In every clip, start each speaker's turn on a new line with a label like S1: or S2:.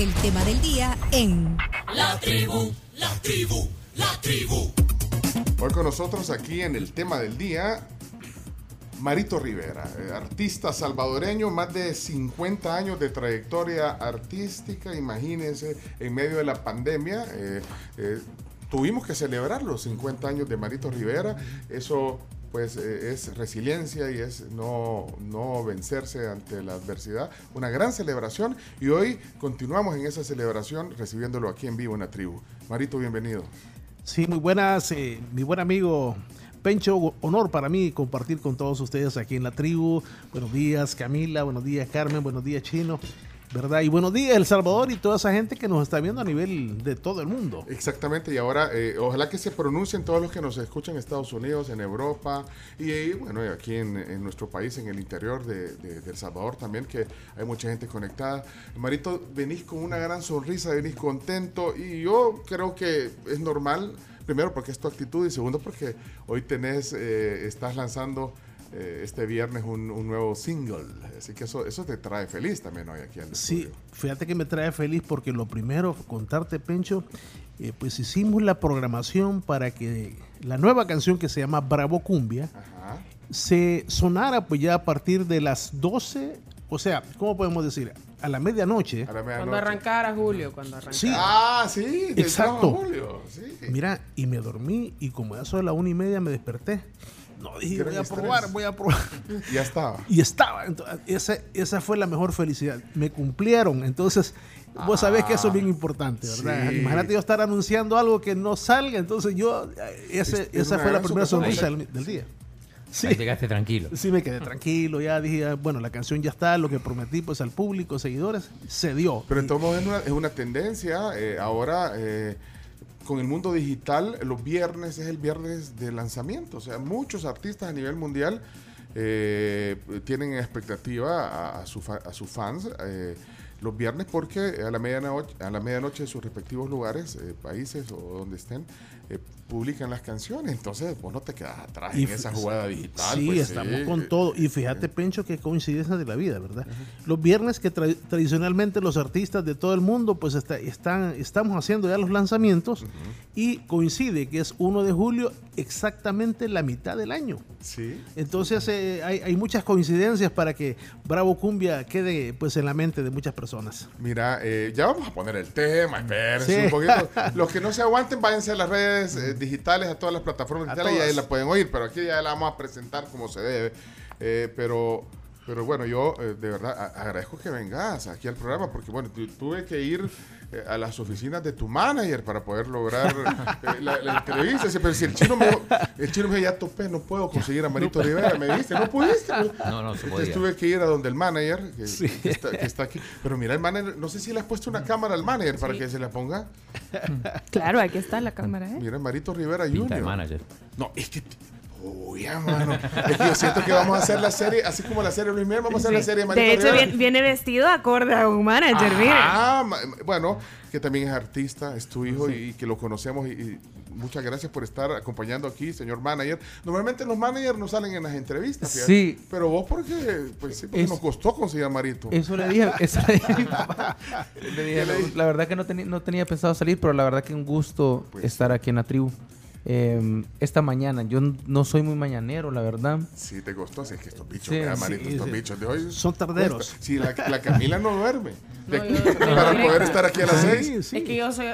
S1: el tema del día en
S2: La tribu, la tribu, la tribu.
S3: Hoy con nosotros aquí en el tema del día, Marito Rivera, eh, artista salvadoreño, más de 50 años de trayectoria artística, imagínense, en medio de la pandemia. eh, eh, tuvimos que celebrar los 50 años de Marito Rivera, eso pues eh, es resiliencia y es no, no vencerse ante la adversidad, una gran celebración y hoy continuamos en esa celebración recibiéndolo aquí en vivo en la tribu. Marito, bienvenido.
S4: Sí, muy buenas, eh, mi buen amigo Pencho, honor para mí compartir con todos ustedes aquí en la tribu. Buenos días Camila, buenos días Carmen, buenos días Chino, ¿verdad? Y buenos días El Salvador y toda esa gente que nos está viendo a nivel de todo el mundo.
S3: Exactamente, y ahora eh, ojalá que se pronuncien todos los que nos escuchan en Estados Unidos, en Europa y, eh, bueno, y aquí en, en nuestro país, en el interior de, de- de El Salvador también, que hay mucha gente conectada. Marito, venís con una gran sonrisa, venís contento y yo creo que es normal, primero porque es tu actitud y segundo porque hoy tenés, eh, estás lanzando eh, este viernes un, un nuevo single, así que eso, eso te trae feliz también hoy aquí al
S4: Sí,
S3: estudio.
S4: fíjate que me trae feliz porque lo primero, contarte Pencho, eh, pues hicimos la programación para que la nueva canción que se llama Bravo Cumbia,
S3: Ajá.
S4: se sonara pues ya a partir de las 12, o sea, ¿cómo podemos decir? A la medianoche.
S3: A la
S5: Cuando arrancara Julio, cuando arrancara.
S4: Sí.
S3: Ah, sí, del
S4: Exacto.
S3: Julio, sí.
S4: Mira, y me dormí y como a eso de la una y media me desperté. No, dije, voy a
S3: estrés.
S4: probar, voy a probar.
S3: Ya estaba.
S4: Y estaba. Entonces, esa, esa fue la mejor felicidad. Me cumplieron. Entonces, vos sabés que eso es bien importante, ¿verdad?
S3: sí.
S4: Imagínate yo estar anunciando algo que no salga. Entonces, yo, eh, ese-
S3: Es- es
S4: esa fue la primera sonrisa del, del día. Sí.
S6: Ahí llegaste tranquilo.
S4: Sí, me quedé tranquilo, ya dije, ah, bueno, la canción ya está, lo que prometí pues al público, seguidores, se dio.
S3: Pero
S4: Y-
S3: en todo modo es una, es una tendencia. eh, ahora, eh, con el mundo digital, los viernes es el viernes de lanzamiento. O sea, muchos artistas a nivel mundial eh, tienen expectativa a, sus fans eh, los viernes porque a la medianoche, a la medianoche en sus respectivos lugares, eh, países o donde estén, eh, publican las canciones. Entonces, vos no te quedas atrás
S4: Y
S3: en esa jugada digital.
S4: Sí,
S3: pues,
S4: estamos
S3: sí.
S4: con todo. Y fíjate, Pencho, que coincidencia de la vida, ¿verdad? Los viernes que tra- tradicionalmente los artistas de todo el mundo, pues está- están, estamos haciendo ya los lanzamientos y coincide que es 1 de julio, exactamente la mitad del año.
S3: Sí.
S4: Entonces eh, hay, hay muchas coincidencias para que Bravo Cumbia quede pues en la mente de muchas personas.
S3: Mira, eh, ya vamos a poner el tema, espérense
S4: Sí.
S3: un poquito. Los que no se aguanten, váyanse a las redes eh, digitales, a todas las plataformas digitales y ahí la pueden oír, pero aquí ya la vamos a presentar como se debe. Eh, pero, pero bueno, yo eh, de verdad agradezco que vengas aquí al programa, porque bueno, tu- tuve que ir eh, a las oficinas de tu manager para poder lograr eh, la, la entrevista. Pero si el chino me el chino me dijo, ya topé, no puedo conseguir a Marito Rivera. Me dice, no pudiste.
S6: No, no se
S3: Entonces
S6: podía.
S3: tuve que ir a donde el manager, que, que está, que está aquí. Pero mira, el manager, no sé si le has puesto una cámara al manager para que se la ponga.
S5: Claro, aquí está la cámara, ¿eh?
S3: Mira, Marito Rivera
S6: Pinta de
S3: Jr.
S6: manager.
S3: No, es que. Uy, ya, mano. Es que yo siento que vamos a hacer la serie, así como la serie Luis Miguel, vamos a hacer la serie de Marito
S5: De hecho, viene, viene vestido acorde a un manager, miren.
S3: Ah, bueno, que también es artista, es tu hijo y, que lo conocemos. Y, y muchas gracias por estar acompañando aquí, señor manager. Normalmente los managers no salen en las entrevistas, fíjate.
S7: Sí.
S3: Pero vos, porque, pues sí, porque
S7: Es-
S3: nos costó conseguir a Marito.
S7: Eso le dije, eso le dije a mi papá. Le dije, la, la verdad que no, tenía no tenía pensado salir, pero la verdad que un gusto
S3: Pues.
S7: estar aquí en la tribu. Eh, esta mañana, yo no soy muy mañanero, la verdad.
S3: Sí, te costó, así es que estos bichos,
S7: Sí, sí,
S3: Marito, estos
S4: sí.
S3: bichos de hoy.
S4: Son tarderos.
S3: cuesta. Sí, la, la Camila no duerme. De-
S5: No, yo-
S3: para
S5: yo-
S3: poder estar aquí a las
S4: Sí,
S3: seis.
S4: sí.
S5: Es que yo soy,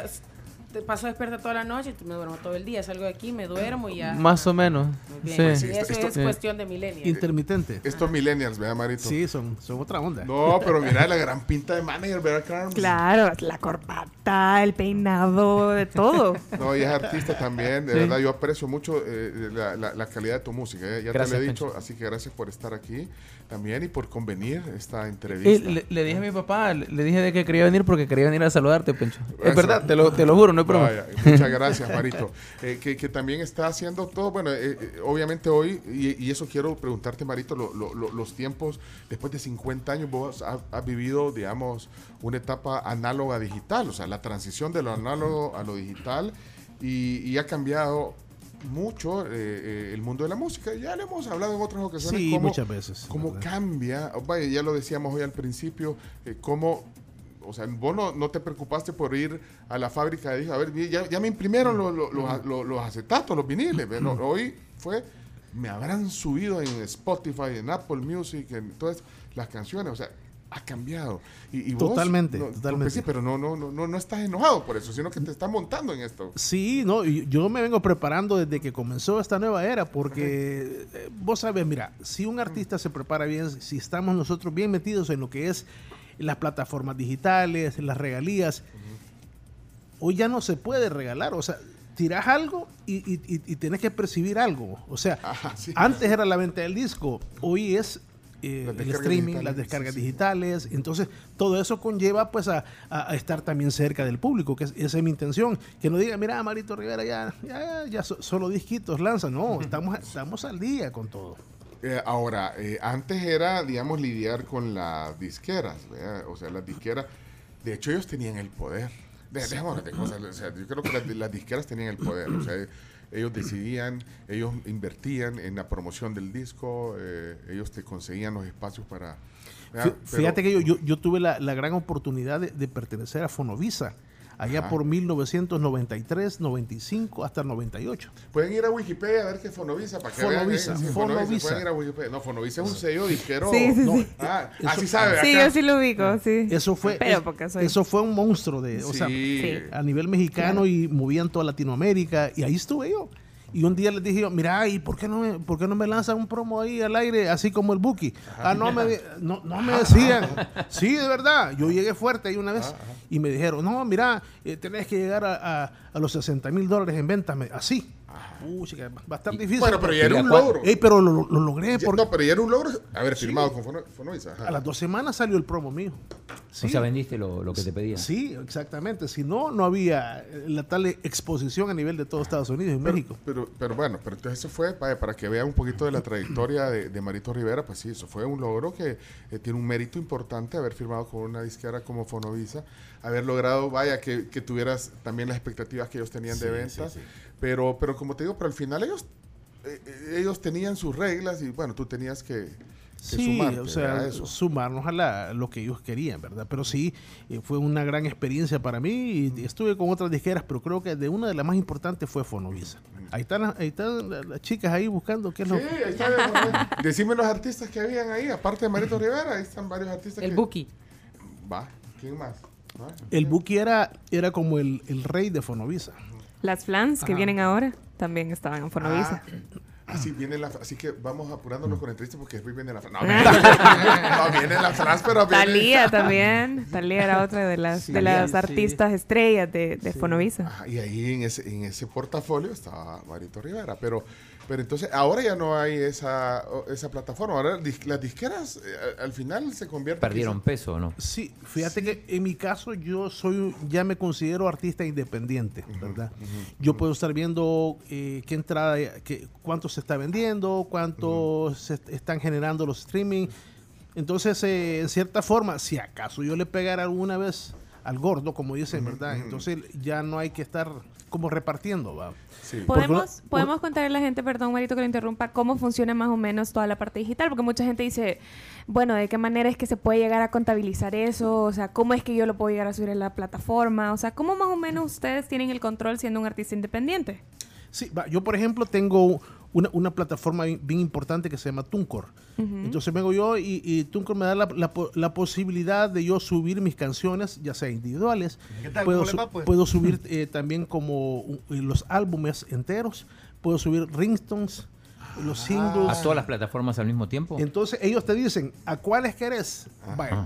S5: paso despierta toda la noche y me duermo todo el día. Salgo de aquí, me duermo y ya.
S7: Más o menos. Sí.
S3: Pues sí,
S5: Y
S3: esto-
S5: eso
S3: esto-
S5: es cuestión de milenios.
S4: Intermitente.
S3: Estos millennials, vea, Marito.
S4: Sí, son, son otra onda.
S3: No, pero mira la gran pinta de manager, ¿verdad, Carmen?
S5: Claro, la corbata, el peinado, de todo.
S3: No, y es artista también, de
S7: Sí.
S3: verdad, yo aprecio mucho eh, la, la- la calidad de tu música, eh, ya
S7: Gracias,
S3: te lo he
S7: Pencho.
S3: dicho, así que gracias por estar aquí también y por convenir esta entrevista.
S7: le, le dije a mi papá, le, dije de que quería venir porque quería venir a saludarte, Pencho. Es verdad, te lo, te lo juro, no es broma.
S3: Vaya, muchas gracias, Marito. Eh, que, que también está haciendo todo, bueno, eh, eh, obviamente hoy, y, y eso quiero preguntarte, Marito, lo- lo- lo- los tiempos, después de 50 años, vos has, has vivido, digamos, una etapa análoga digital, o sea, la transición de lo análogo a lo digital, y, y ha cambiado mucho eh, eh, el mundo de la música. Ya le hemos hablado en otras ocasiones.
S4: Sí,
S3: cómo-
S4: muchas veces.
S3: cómo
S4: ¿verdad?
S3: cambia, vaya, ya lo decíamos hoy al principio, eh, cómo O sea, vos no, no te preocupaste por ir a la fábrica de discos. A ver, ya, ya me imprimieron los, los, los- los- los acetatos, los viniles. ¿ve? No, hoy fue, me habrán subido en Spotify, en Apple Music, en todas las canciones. O sea, ha cambiado. Y, y vos,
S4: Totalmente,
S3: no,
S4: totalmente.
S3: sí, pero no, no, no, no, estás enojado por eso, sino que te estás montando en esto.
S4: Sí, no, yo me vengo preparando desde que comenzó esta nueva era, porque eh, vos sabes, mira, si un artista se prepara bien, si estamos nosotros bien metidos en lo que es las plataformas digitales, las regalías, hoy ya no se puede regalar, o sea, tirás algo y, y, tenés que percibir algo, o sea,
S3: Ajá, sí.
S4: antes era la venta del disco, hoy es eh, el streaming,
S3: digitales,
S4: las descargas
S3: sí, sí.
S4: digitales. Entonces, todo eso conlleva pues a, estar también cerca del público, que es- esa es mi intención. Que no diga, mira, Marito Rivera ya, ya, ya so- solo disquitos lanza. No, estamos, estamos al día con todo.
S3: Eh, ahora, eh, antes era, digamos, lidiar con las disqueras, ¿verdad? o sea, las disqueras, de hecho ellos tenían el poder. De, dejémonos de cosas, o sea, yo creo que las, las disqueras tenían el poder, o sea, ellos decidían, ellos invertían en la promoción del disco, eh, ellos te conseguían los espacios para...
S4: Fíjate que yo, yo, yo tuve la, la gran oportunidad de, de pertenecer a Fonovisa, allá
S3: Ajá.
S4: por 1993, 95 hasta 98.
S3: Pueden ir a Wikipedia a ver qué es Fonovisa para que vean.
S4: Fonovisa,
S3: ¿eh? Sí,
S4: Fonovisa.
S3: Pueden ir a Wikipedia. No, Fonovisa es un sello disquero.
S5: Sí, sí, sí.
S3: Ah,
S4: Eso-
S3: así sabe.
S5: Sí,
S3: acá.
S5: yo sí lo ubico, sí.
S4: Eso fue,
S5: Pero porque soy-
S4: eso fue un monstruo de, o sea, a nivel mexicano y movían toda Latinoamérica y ahí estuve yo. Y un día les dije yo, mira, ¿y por qué no me, por qué no me lanzan un promo ahí al aire, así como el Buki? Ah, no me, no, no me decían. Sí, de verdad. Yo llegué fuerte ahí una vez y me dijeron, no, mira, eh, tenés que llegar a, a- a los 60 mil dólares en ventas. Así. Uy, chica, va a estar difícil.
S3: Bueno, pero ya era un
S7: ¿Y a cuál-
S3: logro.
S4: Ey, pero lo, lo logré
S3: Ya-
S4: porque
S3: No, pero ya era un logro haber firmado con Fono- Fonovisa. ajá.
S4: a las dos semanas salió el promo mío. Sí.
S6: O sea, vendiste lo, lo que te pedían.
S4: Sí, exactamente. Si no, no había eh, la tal exposición a nivel de todo Estados Unidos y
S3: Pero,
S4: México.
S3: pero, pero bueno, pero entonces eso fue para que vean un poquito de la trayectoria de, de Marito Rivera, pues sí, eso fue un logro que eh, tiene un mérito importante haber firmado con una disquera como Fonovisa, haber logrado, vaya, que, que tuvieras también las expectativas que ellos tenían de ventas, pero pero como te digo, pero al final ellos eh, eh, ellos tenían sus reglas y bueno, tú tenías que, que
S4: Sí,
S3: sumarte,
S4: o sea,
S3: ¿verdad? a eso.
S4: sumarnos a la- lo que ellos querían, ¿verdad? Pero sí, eh, fue una gran experiencia para mí y estuve con otras disqueras, pero creo que de una de las más importantes fue Fonovisa. Ahí están, las- ahí están la- las chicas ahí buscando qué es
S3: Sí,
S4: lo
S3: ahí está. Decime los artistas que habían ahí, aparte de Marito Rivera, ahí están varios artistas
S5: El
S3: que...
S5: Buki.
S3: Va, ¿quién más? Va.
S4: El Buki era, era como el, el rey de Fonovisa.
S8: Las flans que
S4: Ajá.
S8: vienen ahora también estaban en Fonovisa.
S3: Ah, así viene la, así que vamos apurándonos con entrevistas porque después viene la no, viene, no, viene la trans, pero viene-
S8: Talía también. Talía era otra de las, de las
S7: sí.
S8: artistas estrellas de, de Fonovisa.
S3: Ajá, y ahí en ese, en ese portafolio estaba Marito Rivera, pero, pero entonces ahora ya no hay esa, esa plataforma, ahora las disqueras eh, al final se convierten...
S6: Perdieron peso, ¿no?
S4: Sí, fíjate que en mi caso yo soy, ya me considero artista independiente, ¿verdad? Yo puedo estar viendo eh, qué entrada, qué, cuánto se está vendiendo, cuánto se est- están generando los streaming. Entonces, eh, en cierta forma, si acaso yo le pegara alguna vez al gordo, como dicen, ¿verdad? Entonces ya no hay que estar como repartiendo, ¿va?
S3: Sí.
S8: ¿Podemos,
S4: Porque-
S8: podemos contarle a la gente, perdón, Marito, que lo interrumpa, cómo funciona más o menos toda la parte digital, porque mucha gente dice, bueno, ¿de qué manera es que se puede llegar a contabilizar eso? O sea, ¿cómo es que yo lo puedo llegar a subir a la plataforma? O sea, ¿cómo más o menos ustedes tienen el control siendo un artista independiente?
S4: Sí, va, yo por ejemplo tengo una, una plataforma bien, bien importante que se llama Tuncor. Entonces vengo yo y, y Tuncor me da la, la po- la posibilidad de yo subir mis canciones, ya sea individuales.
S9: ¿Qué tal?
S4: Puedo,
S9: ¿Cómo le
S4: su-
S9: va, pues?
S4: puedo subir eh, también como uh, los álbumes enteros. Puedo subir ringtones, los singles.
S6: ¿A todas las plataformas al mismo tiempo?
S4: Entonces ellos te dicen, ¿a cuáles querés? Vaya.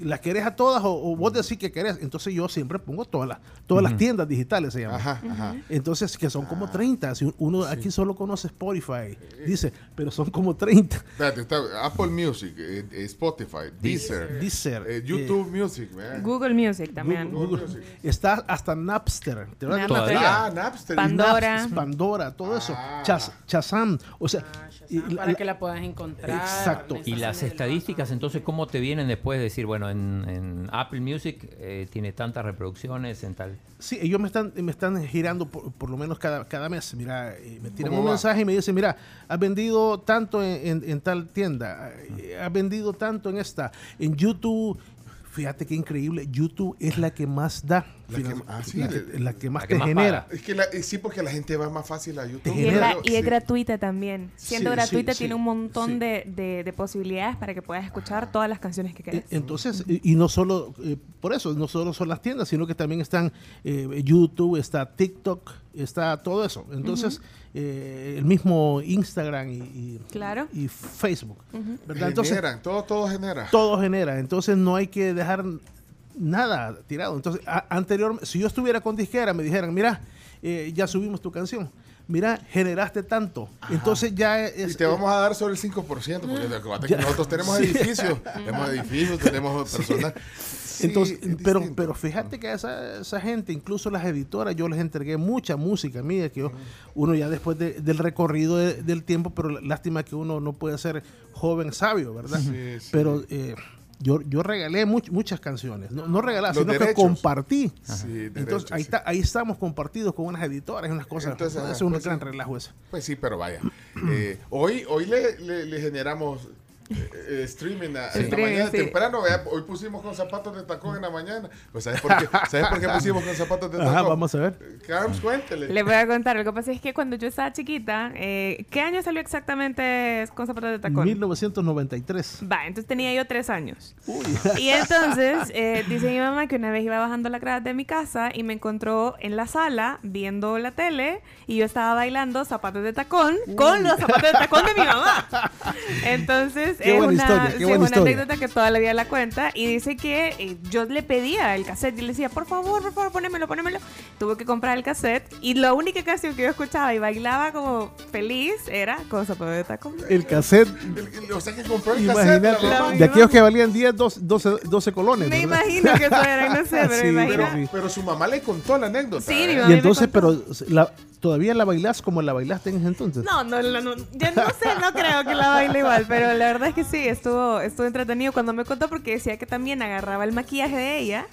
S4: ¿Las querés a todas o, o vos decís que querés? Entonces yo siempre pongo todas las, todas las tiendas digitales, se llaman.
S3: Ajá, ajá.
S4: Entonces, que son como 30. Si uno aquí solo conoce Spotify, dice, pero son como 30.
S3: Espérate, está Apple Music, eh, eh, Spotify, Deezer,
S4: Deezer,
S3: eh, YouTube Music.
S8: Google Music también.
S3: Google
S4: Google.
S3: Music.
S4: Está hasta Napster. ¿te
S8: Napster.
S3: Ah, Napster.
S8: Pandora.
S4: Napster, Pandora, todo eso.
S3: Ah.
S4: Chas- Shazam. O sea, y
S5: Shazam,
S4: la-
S5: para
S4: la-
S5: que la puedas encontrar.
S4: Exacto.
S6: Y las estadísticas, entonces, ¿cómo te vienen después de decir, bueno, en, en Apple Music eh, tiene tantas reproducciones, en tal...
S4: Sí, ellos me están, me están girando por, por lo menos cada, cada mes. Mira, eh, me tiran
S3: ¿Cómo
S4: un
S3: va?
S4: mensaje y me dicen, mira, has vendido tanto en, en- en tal tienda, eh, has vendido tanto en esta, en YouTube, fíjate qué increíble, YouTube es la que más da,
S3: La que-
S4: finan-
S3: ah, sí,
S4: la,
S3: de-
S4: que, la que más
S6: la que
S4: te
S6: más
S4: genera.
S6: paga.
S3: Es que la- eh, sí, porque la gente va más fácil a YouTube.
S8: Y es, gratuita también. Siendo
S3: Sí,
S8: gratuita tiene un montón de, de- de posibilidades para que puedas escuchar todas las canciones que quieras.
S4: Entonces, y y no solo, eh, por eso, no solo son las tiendas, sino que también están eh, YouTube, está TikTok, está todo eso. Entonces, eh, el mismo Instagram y, y-
S8: Claro.
S4: y Facebook. ¿verdad? Entonces,
S3: Generan, todo, todo genera.
S4: todo genera. Entonces, no hay que dejar nada tirado. Entonces, a- anterior, si yo estuviera con disquera, me dijeran, mira, eh, ya subimos tu canción. Mira, generaste tanto. Entonces ya es...
S3: Y te vamos a dar sobre el 5%, porque nosotros tenemos
S4: Sí.
S3: edificios, tenemos edificios, tenemos personal. Sí,
S4: Entonces,
S3: es
S4: pero,
S3: distinto.
S4: pero fíjate que esa, esa gente, incluso las editoras, yo les entregué mucha música mía, que yo- uno ya después de- del recorrido de- del tiempo, pero la- lástima que uno no puede ser joven sabio, ¿verdad?
S3: Sí, sí.
S4: Pero eh, yo, yo regalé much- muchas canciones, no, no regalé, sino que compartí.
S3: Sí,
S4: Entonces ahí,
S3: sí.
S4: está, ahí estamos compartidos con unas editoras y unas cosas.
S3: Entonces,
S4: es un
S3: pues
S4: gran
S3: sí.
S4: relajo eso.
S3: Pues sí, pero vaya. Eh, hoy hoy le, le- le generamos eh, eh, streaming a, en la
S8: Streaming,
S3: mañana
S8: sí.
S3: temprano. vea, hoy pusimos con zapatos de tacón en la mañana. Pues ¿sabes por qué, ¿sabes por qué pusimos con zapatos de tacón?
S4: Ajá, vamos a ver.
S3: Carms, cuéntele.
S8: Les voy a contar, lo que pasa es que cuando yo estaba chiquita, eh, ¿qué año salió exactamente con zapatos de tacón?
S4: 1993.
S8: Va, entonces tenía yo tres años. Y entonces eh, dice mi mamá que una vez iba bajando la grada de mi casa y me encontró en la sala viendo la tele y yo estaba bailando zapatos de tacón con los zapatos de tacón de mi mamá. Entonces
S4: Qué
S8: es
S4: buena
S8: una,
S4: historia, qué
S8: sí,
S4: buena
S8: es una
S4: historia.
S8: anécdota que toda la vida la cuenta y dice que eh, yo le pedía el cassette y le decía, por favor, por favor, ponémelo, ponémelo. Tuve que comprar el cassette y la única canción que yo escuchaba y bailaba como feliz era con zapatos de tacón.
S4: El cassette,
S3: El- el- o sea que compró el cassette.
S4: imagínate,
S3: la
S8: la
S3: mamá.
S4: de aquellos que valían 10, 12, 12, 12 colones.
S8: Me
S4: ¿verdad?
S8: imagino que eso era, no sé, pero
S4: Sí,
S8: me
S4: pero
S8: imagino.
S4: sí.
S3: Pero su mamá le contó la anécdota.
S8: Sí, mi mamá.
S4: Y
S8: me
S4: entonces,
S8: contó.
S4: pero la, todavía la bailás como la bailaste en ese entonces.
S8: No, no, no, no, yo no sé, no creo que la baile igual, pero la verdad es que sí, estuvo, estuvo entretenido cuando me contó porque decía que también agarraba el maquillaje de ella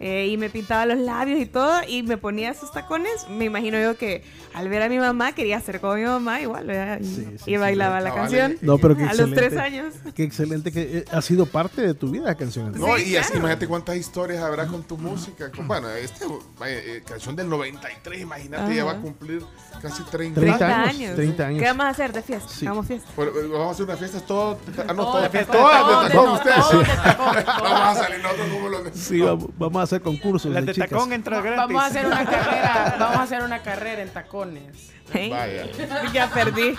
S8: eh, y me pintaba los labios y todo y me ponía sus tacones. Me imagino yo que al ver a mi mamá quería ser como mi mamá igual y,
S4: Sí, sí,
S8: y bailaba
S3: sí.
S8: la canción
S3: vale.
S4: No, pero qué
S8: a los tres años.
S4: Qué excelente que eh, ha sido parte de tu vida la canción.
S3: No,
S8: Sí,
S3: y así, imagínate cuántas historias habrá con tu música. Con- bueno, esta canción del 93, imagínate, ya va a cumplir casi 30,
S4: 30
S8: 30
S4: años,
S8: años.
S4: 30 años.
S8: ¿Qué vamos a hacer de fiesta?
S4: Sí.
S8: Hagamos fiesta.
S3: Bueno, eh, vamos a hacer una fiesta todo. Ah, no,
S5: Todo
S3: todas
S5: todo
S3: de
S5: de
S3: tacón
S5: no,
S3: ustedes.
S5: todo tacón, todo.
S3: Vamos a salir nosotros como los de.
S4: Sí, vamos, vamos a hacer concursos
S7: Las
S4: de
S7: de
S4: chicas.
S7: tacón entra gratis.
S5: Vamos a hacer una carrera, vamos a hacer una carrera en tacones.
S8: ¿Eh?
S3: Vaya.
S8: Ya perdí.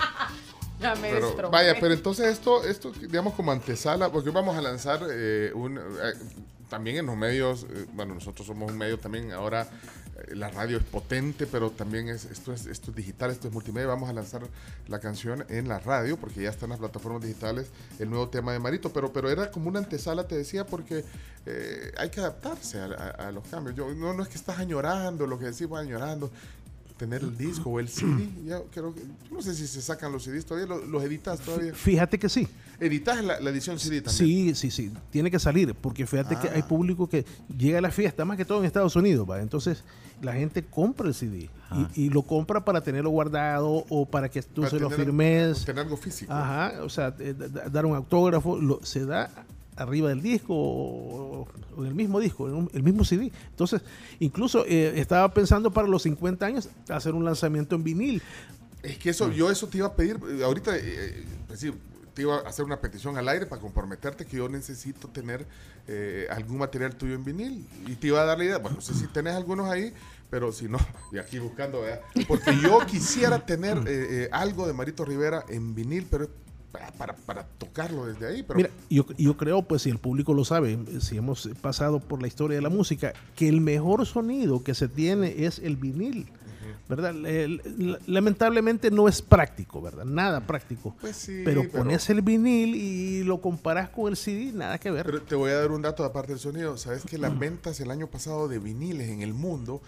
S5: Ya me
S3: Pero, vaya, pero entonces esto, esto, digamos, como antesala, porque vamos a lanzar eh, un. eh, también en los medios, eh, bueno, nosotros somos un medio también, ahora la radio es potente, pero también es, esto, es, esto es digital, esto es multimedia. Vamos a lanzar la canción en la radio, porque ya está en las plataformas digitales el nuevo tema de Marito, pero, pero era como una antesala, te decía, porque eh, hay que adaptarse a, a- a los cambios. Yo, no, no es que estás añorando, lo que decimos añorando, tener el disco o el CD. Ya creo que, no sé si se sacan los CDs todavía, los, los editas todavía.
S4: Fíjate que sí.
S3: Editas la, la edición CD también.
S4: Sí, sí, sí. Tiene que salir, porque fíjate que
S3: Ah.
S4: hay público que llega a la fiesta, más que todo en Estados Unidos, ¿va? Entonces, la gente compra el CD y, y lo compra para tenerlo guardado o para que tú
S3: Para
S4: se lo firmes.
S3: Tener algo físico.
S4: Ajá, o sea, eh, da- da- dar un autógrafo, lo- se da arriba del disco o, o en el mismo disco, en un- el mismo CD. Entonces, incluso eh, estaba pensando para los 50 años hacer un lanzamiento en vinil.
S3: Es que eso, yo eso te iba a pedir, eh, ahorita, eh, sí, te iba a hacer una petición al aire para comprometerte que yo necesito tener eh, algún material tuyo en vinil. Y te iba a dar la idea, bueno, no sé si tenés algunos ahí, pero si no, y aquí buscando, ¿verdad? Porque yo quisiera tener eh, eh, algo de Marito Rivera en vinil, pero para, para, tocarlo desde ahí. Pero
S4: Mira, yo, yo creo, pues si el público lo sabe, si hemos pasado por la historia de la música, que el mejor sonido que se tiene es el vinil. ¿Verdad? Lamentablemente no es práctico, ¿verdad? Nada práctico.
S3: Pues sí,
S4: pero
S3: pero-
S4: pones el vinil y lo comparas con el CD, nada que ver.
S3: Pero te voy a dar un dato aparte del sonido. Sabes que las ventas el año pasado de viniles en el mundo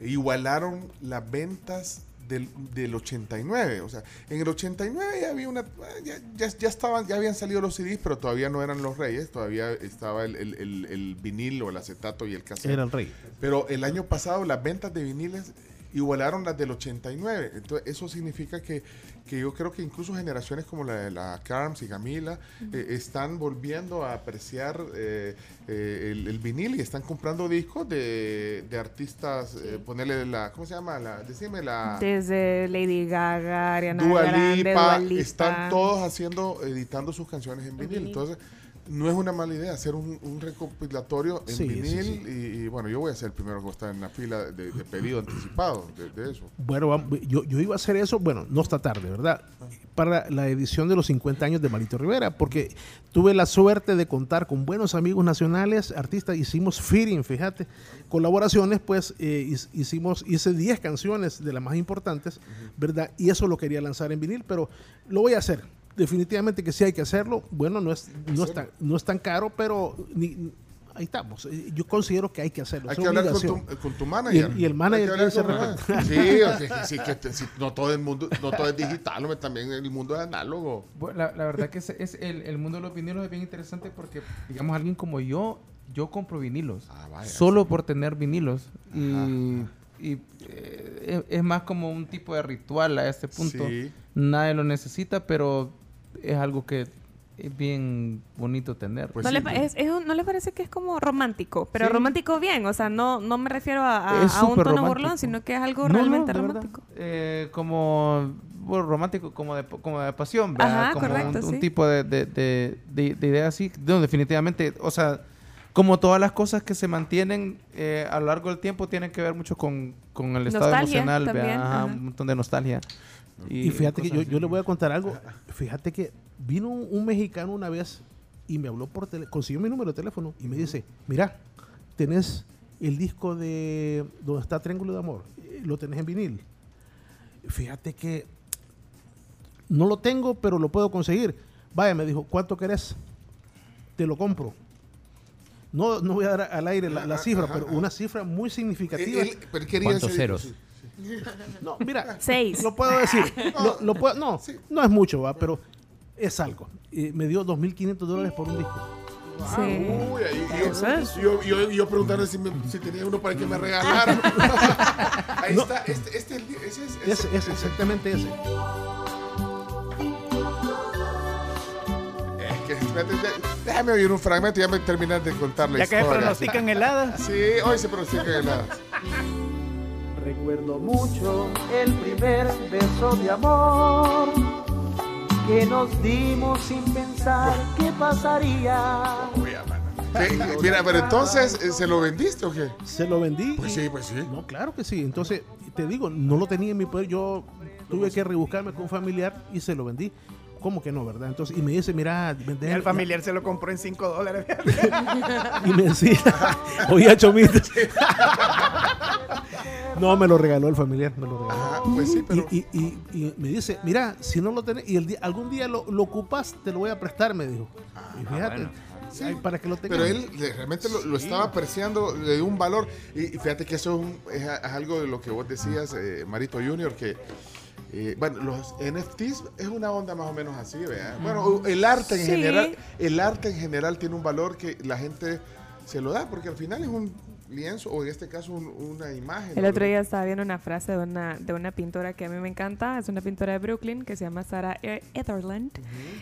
S3: igualaron las ventas del, del 89. O sea, en el 89 ya había una. Ya, ya, ya estaban, ya habían salido los CDs, pero todavía no eran los reyes. Todavía estaba el, el, el- el vinil o el acetato y el cassette.
S4: Era el rey.
S3: Pero el año pasado las ventas de viniles igualaron las del 89. Entonces, eso significa que, que yo creo que incluso generaciones como la de la Carms y Camila eh, están volviendo a apreciar eh, eh, el, el vinil y están comprando discos de, de artistas, eh, ponerle la, ¿cómo se llama? La, decime la...
S8: Desde Lady Gaga, Ariana
S3: Dua
S8: Grande,
S3: Lipa,
S8: Dua Lipa.
S3: están todos haciendo, editando sus canciones en vinil.
S5: vinil.
S3: Entonces, no es una mala idea hacer un, un recopilatorio en
S4: Sí,
S3: vinil.
S4: sí.
S3: Y, y, bueno, yo voy a ser el primero que está en la fila de, de pedido anticipado de, de eso.
S4: Bueno, yo, yo iba a hacer eso, bueno, no está tarde, ¿verdad? Para la edición de los 50 años de Marito Rivera, porque tuve la suerte de contar con buenos amigos nacionales, artistas, hicimos feeding, fíjate, colaboraciones, pues eh, hic- hicimos, hice 10 canciones de las más importantes, ¿verdad? Y eso lo quería lanzar en vinil, pero lo voy a hacer. Definitivamente que sí hay que hacerlo. Bueno, no es, no es, tan, no es tan caro, pero ni- ahí estamos. Eh, Yo considero que hay que hacerlo.
S3: Hay
S4: es
S3: que hablar con tu, con tu manager.
S4: Y el- y el manager tiene ese
S3: Sí, o sea, sí, que te- sí, no todo el mundo, no todo es digital, hombre, también el mundo es análogo.
S7: La, la verdad que es, es el, el mundo de los vinilos es bien interesante porque, digamos, alguien como yo, yo compro vinilos.
S3: Ah, vaya.
S7: solo por tener vinilos. Y,
S3: Ajá,
S7: y, eh, es, es más como un tipo de ritual a este punto.
S3: Sí.
S7: Nadie lo necesita, pero es algo que es bien bonito tener.
S3: Pues
S8: ¿No,
S3: sí,
S8: le, pa- es- es un- ¿No le parece que es como romántico? Pero
S7: Sí.
S8: romántico bien, o sea, no, no me refiero a, a- un tono
S7: romántico.
S8: burlón, sino que es algo
S7: No,
S8: realmente romántico.
S7: Eh, como bueno, romántico, como de, como de pasión, ¿verdad?
S8: Ajá,
S7: como
S8: correcto,
S7: un, tipo de, de, de, de- de idea así. No, definitivamente, o sea, como todas las cosas que se mantienen eh, a lo largo del tiempo tienen que ver mucho con, con el estado
S8: Nostalgia
S7: emocional,
S8: también,
S7: ¿verdad? Ajá,
S8: ajá.
S7: un montón de nostalgia.
S4: Y fíjate que yo, yo le voy a contar algo. Fíjate que vino un, un mexicano una vez y me habló por teléfono, consiguió mi número de teléfono y me dice, mira, tenés el disco de donde está Triángulo de Amor, Eh, lo tenés en vinil. Fíjate que no lo tengo, pero lo puedo conseguir. Vaya, me dijo, ¿cuánto querés? Te lo compro. No, no voy a dar al aire la, la cifra, pero una cifra muy significativa.
S3: Pero
S6: ¿Cuántos ceros?
S3: Sí.
S4: No, mira,
S8: Seis.
S4: lo puedo decir. Lo, lo puedo- no, no es mucho, va, pero es algo. Y me dio 2.500 dólares por un disco.
S8: Sí.
S3: Uy, ahí, yo, yo, yo, yo preguntarle si, me- si tenía uno para que me regalara. ahí
S4: No.
S3: está, este, este, el- ese es.
S4: Es,
S3: ese-
S4: es exactamente ese.
S3: Es que, espérate, déjame oír un fragmento y ya me terminas de contar la
S9: Ya que se
S3: historia.
S9: pronostican heladas.
S3: Sí, hoy se pronostican heladas.
S10: Recuerdo mucho el primer beso de amor que nos dimos sin pensar qué pasaría.
S3: Sí, mira, pero entonces, eh, ¿se lo vendiste o qué?
S4: Se lo vendí.
S3: Pues sí, pues sí.
S4: No, claro que sí. Entonces, te digo, no lo tenía en mi poder. Yo tuve que rebuscarme con un familiar y se lo vendí. ¿Cómo que no, verdad? Entonces, y me dice, mira,
S9: Y el familiar se lo compró en 5 dólares.
S4: Y me decía, oía Chomito. no, me lo regaló el familiar, me lo regaló.
S3: Ajá, pues sí, pero.
S4: Y, y- y- y me dice, mira, si no lo tenés, y el día, algún día lo, lo ocupas, te lo voy a prestar, me dijo. y fíjate,
S6: bueno.
S4: ay, para que lo tengas.
S3: Pero él realmente lo, lo estaba apreciando, le dio un valor. Y, fíjate que eso es, un- es algo de lo que vos decías, eh, Marito Junior, que, eh, bueno, los NFTs es una onda más o menos así, ¿verdad? Bueno, el arte en
S8: Sí.
S3: general, el arte en general tiene un valor que la gente se lo da, porque al final es un lienzo, o en este caso un- una imagen.
S8: El otro día estaba viendo una frase de una, de una pintora que a mí me encanta, es una pintora de Brooklyn que se llama Sarah E- Etherland,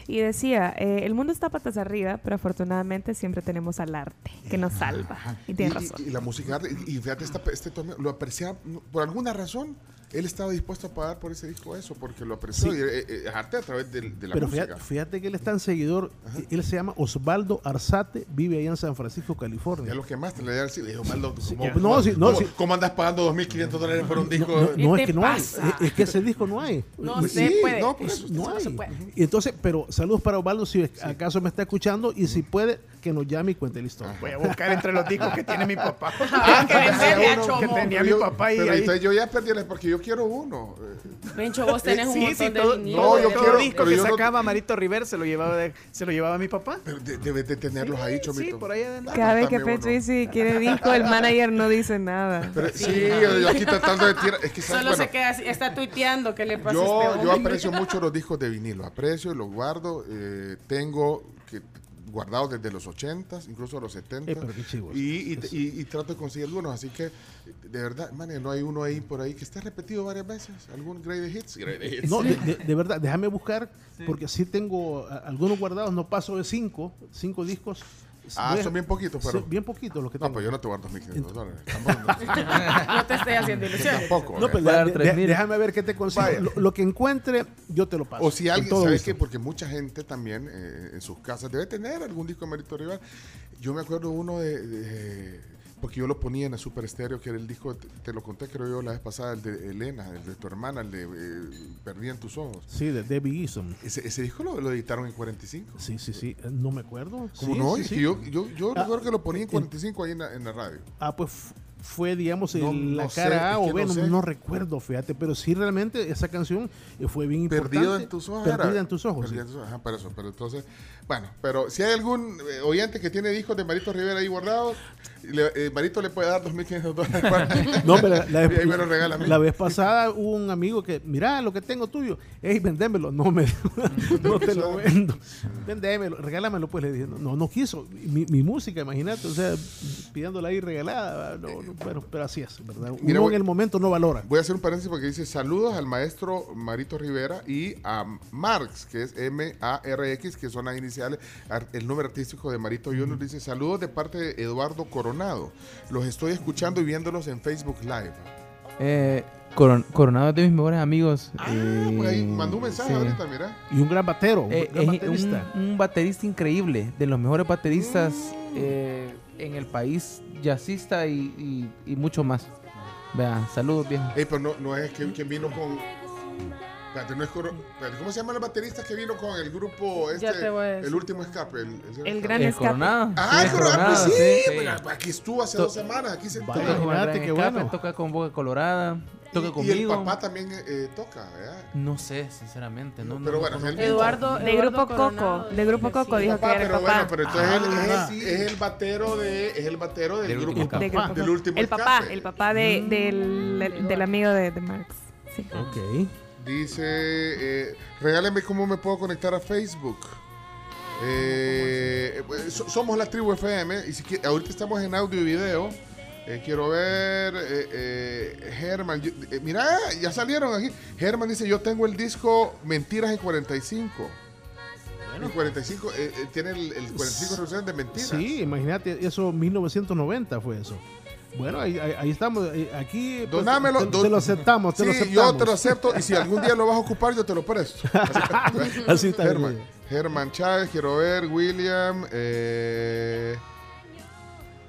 S8: y decía, eh, el mundo está patas arriba, pero afortunadamente siempre tenemos al arte, que nos salva. Y tiene razón.
S3: y- y la música, y, y fíjate, esta- este lo apreciaba, por alguna razón, él estaba dispuesto a pagar por ese disco eso, porque lo apreció,
S4: Sí.
S3: y eh, eh, arte a través de, de la
S4: Pero
S3: música.
S4: fíjate, fíjate que él es tan seguidor, él se llama Osvaldo Arzate, vive allá en San Francisco, California.
S3: Ya lo quemaste, le da le dijo, Maldo, ¿cómo,
S4: No, sí, no,
S3: cómo-
S4: sí.
S3: cómo andas pagando 2.500 dólares por un disco?
S4: No, no, no,
S5: ¿Qué
S4: es que no hay. Es, es que ese disco no hay.
S5: No
S3: Pues
S5: se
S3: sí,
S5: puede.
S3: no.
S4: No
S5: No
S4: hay.
S5: se puede.
S4: Y entonces, pero saludos para Osvaldo si acaso me está escuchando y si puede, que nos llame y cuente la historia.
S9: Voy a buscar entre los discos que tiene mi papá.
S5: Ah, que
S3: Tenía
S5: venderle a
S3: uno
S5: Chomo.
S9: que tenía mi papá y
S3: entonces yo ya perdí porque yo quiero uno. Eh,
S5: Bencho, vos tenés un
S9: Sí,
S5: montón
S9: sí,
S5: de
S9: todo,
S5: vinilos.
S3: No, yo
S9: todo
S3: quiero-
S9: disco que sacaba Marito River se lo llevaba de- se lo llevaba mi papá.
S3: Pero de- debes de tenerlos ahí,
S9: Sí,
S3: Chomito.
S9: por ahí adentro.
S8: Cada vez que Pecho dice quiere disco, el manager no dice nada.
S3: Pero, sí, yo, yo aquí tratando de tirar. Es que ¿sabes?
S5: Solo
S3: Bueno,
S5: se queda así, está tuiteando que le pasa a
S3: yo,
S5: este
S3: yo aprecio mucho los discos de vinilo. Aprecio, los guardo. eh, tengo que guardados desde los 80s, incluso los 70
S4: Eh, pero qué chivos.
S3: y, y, y- y trato de conseguir algunos. Así que, de verdad, man, no hay uno ahí por ahí que esté repetido varias veces. ¿Algún Great Hits? Great Hits.
S4: No, de, de- de verdad, déjame buscar, porque sí tengo algunos guardados, no paso de cinco, cinco discos.
S3: Ah,
S4: Voy a-
S3: son bien poquitos, pero-
S4: Sí, bien poquitos los que
S3: No,
S4: tengo.
S3: pues yo no te guardo 1.500 dólares. Tampoco,
S5: No te estoy haciendo ilusiones.
S3: tampoco.
S4: No,
S3: eh.
S7: Voy a dar
S4: de-
S7: tres
S4: de-
S7: mil.
S4: déjame ver qué te consigo.
S3: Vaya.
S4: Lo, lo que encuentre, yo te lo paso.
S3: O si alguien,
S4: todo
S3: ¿sabes
S4: gusto.
S3: qué? Porque mucha gente también eh, en sus casas debe tener algún disco de Marito Rival. Yo me acuerdo uno de, de- Porque yo lo ponía en el Super Estéreo, que era el disco, te, te lo conté creo yo la vez pasada, el de Elena, el de tu hermana, el de eh, Perdí en tus ojos.
S4: Sí, de Debbie Eason.
S3: Ese, ese disco lo, lo editaron en 45.
S4: Sí, sí, sí. eh, No me acuerdo.
S3: ¿Cómo
S4: Sí,
S3: no?
S4: sí, sí.
S3: yo, yo, yo
S4: Ah,
S3: recuerdo que lo ponía en
S4: en-
S3: 45 ahí en la, en la radio.
S4: Ah, pues fue, digamos, el-
S3: No-
S4: la
S3: no sé,
S4: cara A o B,
S3: no
S4: recuerdo, fíjate, pero sí realmente esa canción fue bien importante.
S3: Perdido en tus ojos.
S4: Perdida
S3: era.
S4: en tus ojos.
S3: Perdida
S4: sí.
S3: en tus ojos, Ajá, para eso. Pero entonces, bueno, pero si hay algún eh, oyente que tiene discos de Marito Rivera ahí guardados, le- eh, Marito le puede dar 2.500 dólares. para-
S4: No, pero la,
S3: y ahí me lo regala a mí.
S4: la vez pasada hubo un amigo que, mira lo que tengo tuyo, ey, vendémelo. No, me, no te lo vendo. Vendémelo, regálamelo, pues le dije. No, no quiso. Mi, mi música, imagínate, o sea, pidiéndola ahí regalada. No, no, bueno, pero así es, ¿verdad? Uno
S3: Mira, voy-
S4: en el momento no valora.
S3: Voy a hacer un paréntesis porque dice saludos al maestro Marito Rivera y a Marx, que es M-A-R-X, que son las iniciales, el nombre artístico de Marito Junior. Dice saludos de parte de Eduardo Coronado. Los estoy escuchando y viéndolos en Facebook Live.
S7: Eh, Coron- Coronado es de mis mejores amigos.
S3: Ah,
S7: eh,
S3: pues ahí mandó un mensaje
S7: sí.
S3: ahorita, mira.
S4: Y un gran batero, un
S7: Eh,
S4: gran baterista.
S7: un, un baterista increíble, de los mejores bateristas
S3: Mm.
S7: eh, en el país, jazzista y, y- y mucho más. Vean, saludos viejo.
S3: Ey, pero no, no es que, quien vino con. Espérate, no es Coro- espérate, ¿Cómo se llama el baterista que vino con el grupo este?
S5: Ya te voy a decir.
S3: el último escape. El,
S8: El gran
S7: El
S8: escape.
S7: Coronado.
S3: Ah,
S7: Sí,
S3: el Coronado, pues sí.
S7: sí.
S3: Mira, aquí estuvo hace
S7: To-
S3: dos semanas. Aquí se
S7: Toca
S4: Imagínate
S7: Gran
S4: qué bueno.
S7: toca con Boca Colorada, toca
S3: y, y
S7: conmigo.
S3: el papá también eh, toca, ¿verdad?
S7: No sé, sinceramente. No,
S3: Pero
S7: no-
S3: bueno,
S7: no-
S5: Eduardo,
S8: De Grupo Coco, de Grupo Coco dijo que
S3: Papá,
S8: era el
S3: pero
S8: papá.
S3: bueno, pero entonces
S4: Ah,
S3: él, es, es el batero de es el batero del,
S6: Del
S3: grupo
S6: último
S8: De Grupo
S3: del último
S8: el papá,
S3: escape.
S8: el papá de, del, del amigo de, de Marx. Sí.
S4: Ok.
S3: Dice, eh, regáleme cómo me puedo conectar a Facebook. Eh, so- somos la tribu FM y si qui- ahorita estamos en audio y video. Eh, quiero ver, eh, eh, Germán, mira, ya salieron aquí. Germán dice, yo tengo el disco Mentiras en 45. En 45, eh, eh, tiene el, el 45 revoluciones de Mentiras.
S4: Sí, imagínate, eso 1990 fue eso. Bueno, ahí, ahí- ahí estamos. eh, Aquí pues,
S3: Donámelo,
S4: te,
S3: don-
S4: te lo aceptamos, te lo
S3: Sí,
S4: aceptamos.
S3: yo te lo acepto y si algún día lo vas a ocupar, yo te lo presto. Así,
S4: Así está
S3: Germán,
S4: bien.
S3: Germán Chávez, quiero ver, William. eh,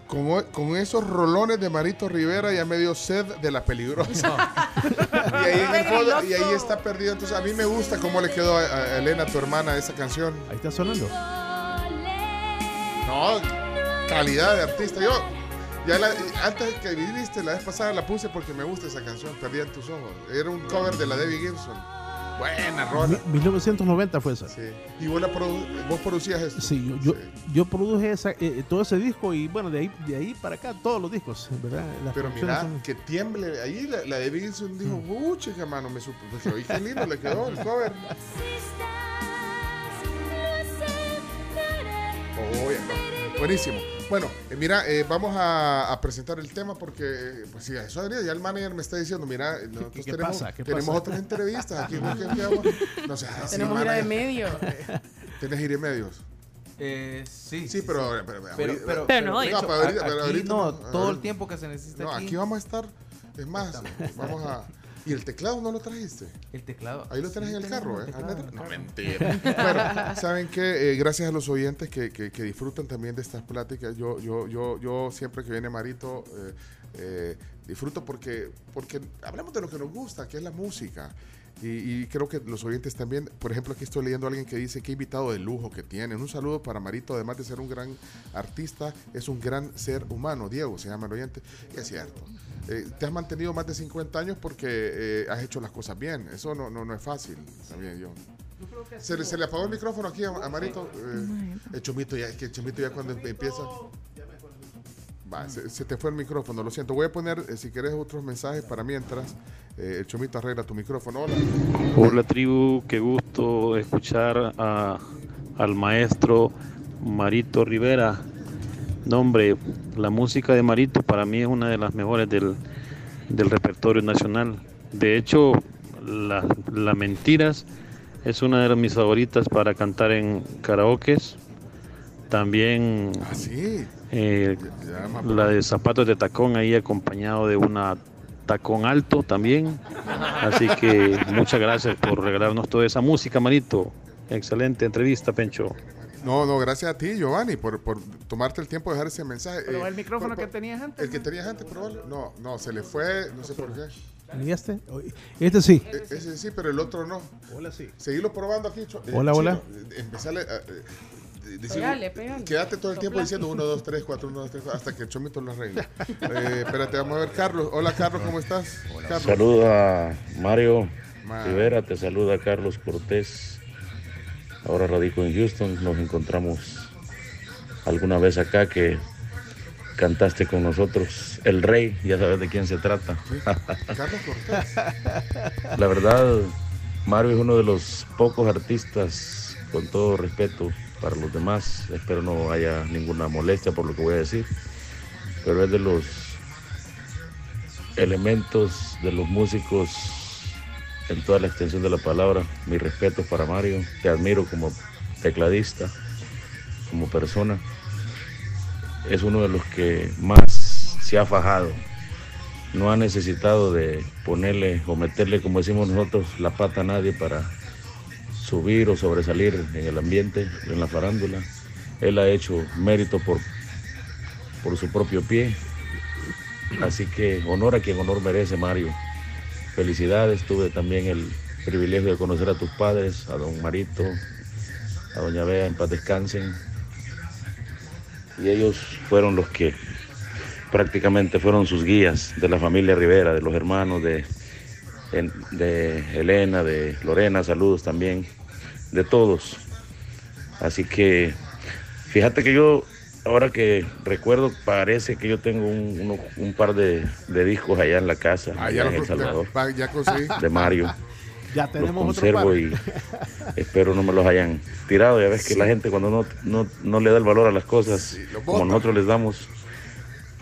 S3: con esos rolones de Marito Rivera ya me dio sed de la peligrosa. y, ahí en el fondo- y ahí está perdido. Entonces a mí me gusta cómo le quedó a, a Elena, tu hermana, esa canción.
S4: Ahí está sonando.
S3: No, calidad de artista. Yo, ya la- antes que viniste la vez pasada la puse porque me gusta esa canción, Perdida en tus ojos. Era un cover de la Debbie Gibson. Buena rola.
S4: Mi- 1990 fue esa.
S3: Sí. Y vos, la produ- vos producías esto.
S4: Sí, yo, yo, yo produje esa, eh, todo ese disco y bueno, de ahí, de ahí para acá todos los discos, ¿verdad? Las
S3: Pero mira,
S4: son-
S3: que tiemble. Ahí la, la Debbie Gibson dijo, uh, chica, mano, me supo. Pues, qué lindo le quedó el cover. Oh, ya no. Buenísimo. Bueno, eh, mira, eh, vamos a, a presentar el tema porque, eh, pues sí, eso debería. Ya el manager me está diciendo, mira, eh, nosotros
S4: qué
S3: tenemos,
S4: pasa? ¿Qué
S3: tenemos
S4: pasa?
S3: otras entrevistas aquí. ¿no? ¿Qué- qué hago? No sé, así,
S5: Tenemos gira de medio.
S3: ¿Tenés ir medios?
S7: Eh, sí,
S3: Sí, pero, pero,
S7: Pero,
S3: ahorita-
S7: pero,
S8: Pero no hoy.
S3: No, pero ahorita- pero
S7: aquí
S3: ahorita
S7: no,
S3: no,
S7: todo el tiempo que se necesita
S3: No,
S7: aquí.
S3: aquí vamos a estar. Es más, vamos a. ¿Y el teclado no lo trajiste?
S7: El teclado.
S3: Ahí lo tenés
S7: Sí,
S3: en el carro,
S7: el
S3: ¿eh?
S7: teclado
S3: No, mentira. Bueno, saben que gracias a los oyentes que, que- que disfrutan también de estas pláticas, yo, yo, yo, yo siempre que viene Marito eh, eh, disfruto porque, porque hablamos de lo que nos gusta, que es la música. Y, y creo que los oyentes también, por ejemplo, aquí estoy leyendo a alguien que dice que invitado de lujo que tienen. Un saludo para Marito, además de ser un gran artista, es un gran ser humano. Diego se llama el oyente, y es cierto. Eh, te has mantenido más de 50 años porque eh, has hecho las cosas bien. Eso no, no, no es fácil, también yo. ¿Se, le- se le apagó el micrófono aquí a, a Marito? Eh, el chomito ya, es que el chomito ya cuando empieza... Va, se, se te fue el micrófono, lo siento. Voy a poner, eh, si querés, otros mensajes para mientras. Eh, el chomito arregla tu micrófono. Hola.
S11: Hola tribu, qué gusto escuchar a- al maestro Marito Rivera. No, hombre, la música de Marito para mí es una de las mejores del, del repertorio nacional. De hecho, la, la Mentiras es una de mis favoritas para cantar en karaokes. También
S3: Ah, sí.
S11: Eh, la de zapatos de tacón ahí acompañado de una tacón alto también. Así que muchas gracias por regalarnos toda esa música, Marito. Excelente entrevista, Pencho.
S3: No, no, gracias a ti, Giovanni, por, por tomarte el tiempo de dejar ese mensaje.
S9: Pero
S3: Eh,
S9: el micrófono
S3: por-
S9: que tenías antes.
S3: El que tenías antes, probable. No, no, se le fue, no sé por qué.
S4: ¿Y este? Este sí.
S3: E- Ese sí, pero el otro no.
S4: Hola, sí.
S3: Seguilo probando aquí. Eh,
S4: Hola, hola.
S3: eh, Empezale a...
S5: Pégale, pégale.
S3: Quédate todo el tiempo
S5: Sopla.
S3: diciendo 1, 2, 3, 4, 1, 2, 3, hasta que el chomito lo arregle. Eh, espérate, vamos a ver, Carlos. Hola, Carlos, ¿cómo estás? Carlos.
S12: Saluda Mario
S3: Ma-
S12: Rivera, te saluda Carlos Cortés. Ahora radico en Houston, nos encontramos alguna vez acá que cantaste con nosotros El Rey, ya sabes de quién se trata.
S3: Carlos Cortés.
S12: La verdad, Mario es uno de los pocos artistas, con todo respeto para los demás, espero no haya ninguna molestia por lo que voy a decir, pero es de los elementos de los músicos en toda la extensión de la palabra. Mi respeto para Mario, te admiro como tecladista, como persona. Es uno de los que más se ha fajado no ha necesitado de ponerle o meterle, como decimos nosotros, la pata a nadie para subir o sobresalir en el ambiente, en la farándula. Él ha hecho mérito por, por su propio pie. Así que honor a quien honor merece, Mario. Felicidades, tuve también el privilegio de conocer a tus padres, a don Marito, a doña Bea, en paz descansen. Y ellos fueron los que prácticamente fueron sus guías de la familia Rivera, de los hermanos de, de Elena, de Lorena, saludos también, de todos. Así que fíjate que yo, ahora que recuerdo, parece que yo tengo un, uno- un par de, de discos allá en la casa,
S3: Ah,
S12: allá en El Salvador,
S3: ya, ya conseguí.
S12: de Mario.
S4: Ya
S12: Los
S4: tenemos otro
S12: conservo
S4: par.
S12: y espero no me los hayan tirado. Ya ves que la gente cuando no, no, no le da el valor a las cosas, como nosotros les damos,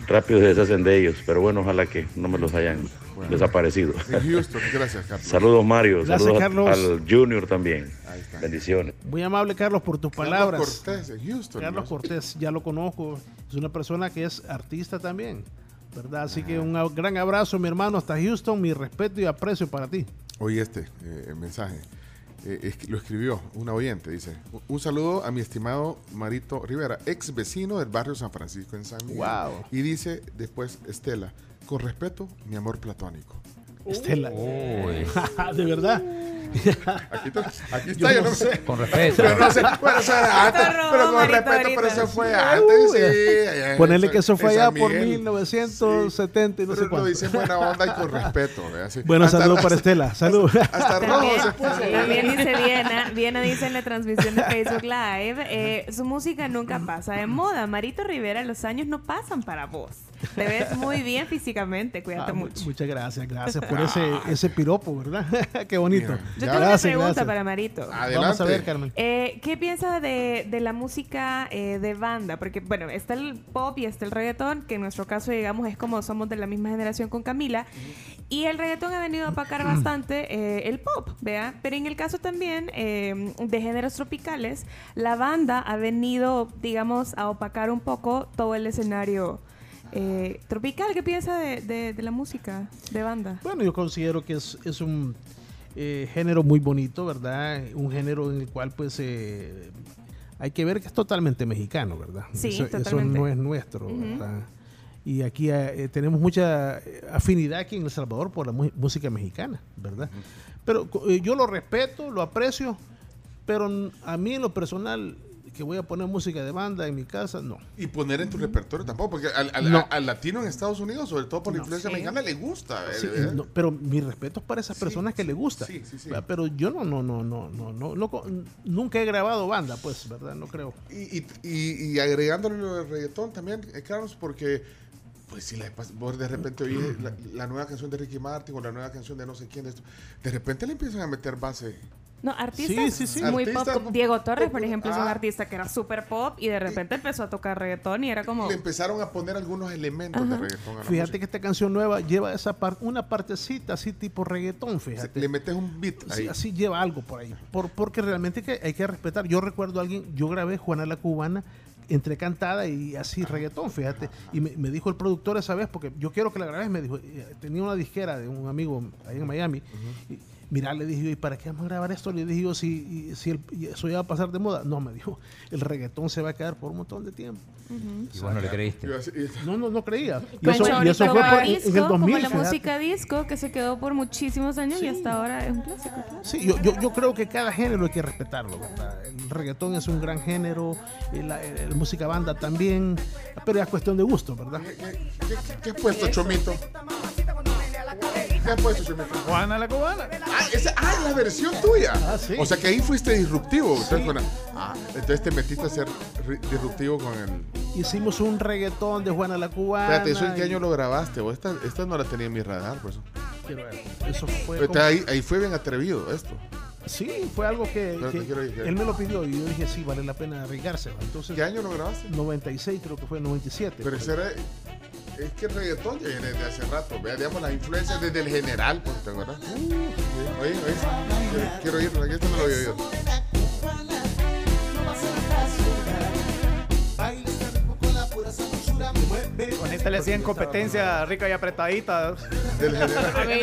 S12: rápido se deshacen de ellos. Pero bueno, ojalá que no me los hayan desaparecido.
S3: En Houston, gracias, Carlos.
S12: Saludos Mario,
S4: Gracias,
S12: saludos a-
S4: Carlos.
S12: al Junior también.
S3: Ahí está.
S12: Bendiciones.
S4: Muy amable, Carlos, por tus
S3: Carlos
S4: palabras.
S3: Cortés, en Houston.
S4: Carlos
S3: ¿no?
S4: Cortés, ya lo conozco. Es una persona que es artista también. ¿Verdad? Así que un a- gran abrazo, mi hermano, hasta Houston. Mi respeto y aprecio para ti.
S3: Oye, este eh, mensaje. Eh, es lo escribió una oyente, dice. "Un- Un saludo a mi estimado Marito Rivera, ex vecino del barrio San Francisco en San Miguel.
S4: Wow.
S3: Y dice después Estela, con respeto, mi amor platónico.
S4: Estela. de verdad.
S3: Aquí está, aquí
S4: Yo
S3: está, yo
S4: no
S3: no
S4: sé.
S3: sé.
S6: Con respeto.
S3: Pero no sé, bueno, eso antes, pero con
S5: Marito,
S3: respeto, pero
S5: ahorita.
S3: eso fue antes, sí. allá
S4: Ponerle
S3: San-
S4: que eso fue allá por
S3: Miguel.
S4: 1970 y no
S3: Pero
S4: sé
S3: lo
S4: cuánto.
S3: dice en buena onda y con respeto. Sí.
S4: Bueno,
S3: Hasta-
S4: saludos para
S3: hasta-
S4: Estela. Salud.
S3: Hasta rojo
S8: También,
S3: se puso.
S8: también dice Viena, Viena dice en la transmisión de Facebook Live, eh, su música nunca pasa de moda. Marito Rivera, los años no pasan para vos. Te ves muy bien físicamente, cuídate
S4: Ah, mu-
S8: mucho.
S4: Muchas gracias, gracias por ese, ese piropo, ¿verdad? Qué bonito.
S3: Mira,
S8: Yo
S3: Ya.
S8: tengo
S4: Gracias,
S8: una pregunta
S4: gracias.
S8: para Marito.
S3: Adelante.
S4: Vamos a ver, Carmen.
S8: Eh, ¿Qué piensas de, de la música eh, de banda? Porque, bueno, está el pop y está el reggaetón, que en nuestro caso, digamos, es como somos de la misma generación con Camila. Y el reggaetón ha venido a opacar bastante eh, el pop, ¿vea? Pero en el caso también eh, de géneros tropicales, la banda ha venido, digamos, a opacar un poco todo el escenario eh, tropical. ¿Qué piensa de, de- de la música de banda?
S4: Bueno, yo considero que es, es un eh, género muy bonito, ¿verdad? Un género en el cual pues eh, hay que ver que es totalmente mexicano, ¿verdad?
S8: Sí,
S4: eso, eso
S8: totalmente.
S4: no es nuestro. ¿verdad? Y aquí eh, tenemos mucha eh, afinidad aquí en El Salvador por la música mexicana, ¿verdad? Pero eh, yo lo respeto, lo aprecio, pero a mí en lo personal, que voy a poner música de banda en mi casa, no.
S3: Y poner en tu repertorio tampoco, porque al, al-
S4: No.
S3: al latino en Estados Unidos, sobre todo por la influencia
S8: Sí.
S3: mexicana, le gusta. eh,
S4: Sí,
S3: eh.
S4: no, pero mi respeto es para esas
S3: Sí,
S4: personas que le gusta.
S3: sí, sí, sí.
S4: ¿verdad? Pero yo no, no, no, no, no, no, nunca he grabado banda, pues, ¿verdad? No creo.
S3: Y, y, y, y agregándole lo del reggaetón también, eh, Carlos, porque pues si la, vos de repente oyes la, la nueva canción de Ricky Martin o la nueva canción de no sé quién, de, esto, de repente le empiezan a meter base
S8: No, artistas
S3: Sí, sí, sí.
S8: muy pop. Diego Torres, por ejemplo, es un
S3: Ah.
S8: artista que era súper pop y de repente empezó a tocar reggaetón y era como...
S3: Le empezaron a poner algunos elementos de reggaetón a la
S4: Fíjate
S3: música.
S4: que esta canción nueva lleva esa par- una partecita así tipo reggaetón, fíjate.
S3: Le metes un beat
S4: Sí, así lleva algo por ahí. Por, porque realmente que hay que respetar. Yo recuerdo a alguien, yo grabé Juana la Cubana entre cantada y así reggaetón, fíjate. Y me, me dijo el productor esa vez, porque yo quiero que la grabes, me dijo, eh, tenía una disquera de un amigo ahí en Miami. y, Mira, le dije yo, ¿y para qué vamos a grabar esto? Le dije yo, si, y- si el- y eso ya va a pasar de moda. No, me dijo, el reggaetón se va a quedar por un montón de tiempo.
S6: Y vos no le creíste.
S4: No, no, no creía. Y eso, y eso fue por- en-
S8: disco,
S4: en el 2000.
S8: como la
S4: fíjate.
S8: música disco que se quedó por muchísimos años y hasta ahora es un clásico. claro.
S4: Sí, yo, yo, yo creo que cada género hay que respetarlo. ¿verdad? El reggaetón es un gran género, y la, la música banda también, pero es cuestión de gusto, ¿verdad?
S3: ¿Qué has puesto, Chomito? ¿Qué has puesto, Chomito?
S9: Juana la cubana.
S3: Ah, esa, ah, es la versión tuya.
S4: Ah, sí.
S3: O sea que ahí fuiste disruptivo. Entonces, con la- ah, entonces te metiste a ser disruptivo con el.
S4: Hicimos un reggaetón de Juana la Cubana.
S3: Espérate, ¿eso en qué
S4: y-
S3: año lo grabaste? O esta, esta no la tenía en mi radar, por eso.
S4: Quiero ver, Eso fue. Como-
S3: ahí, ahí fue bien atrevido esto.
S4: Sí, fue algo que, él me lo pidió y yo dije, sí, vale la pena arriesgarse. Entonces,
S3: ¿Qué año lo grabaste?
S4: 96, creo que fue 97.
S3: Pero ese era. Es que el reggaetón ya viene desde hace rato. Vea, digamos, las influencias desde el general, pues, ¿te acuerdas? Sí. Oye, oye, quiero, quiero ir, aquí esto no lo había oído.
S9: Con esta le hacían competencia rica y apretadita.
S3: Del general.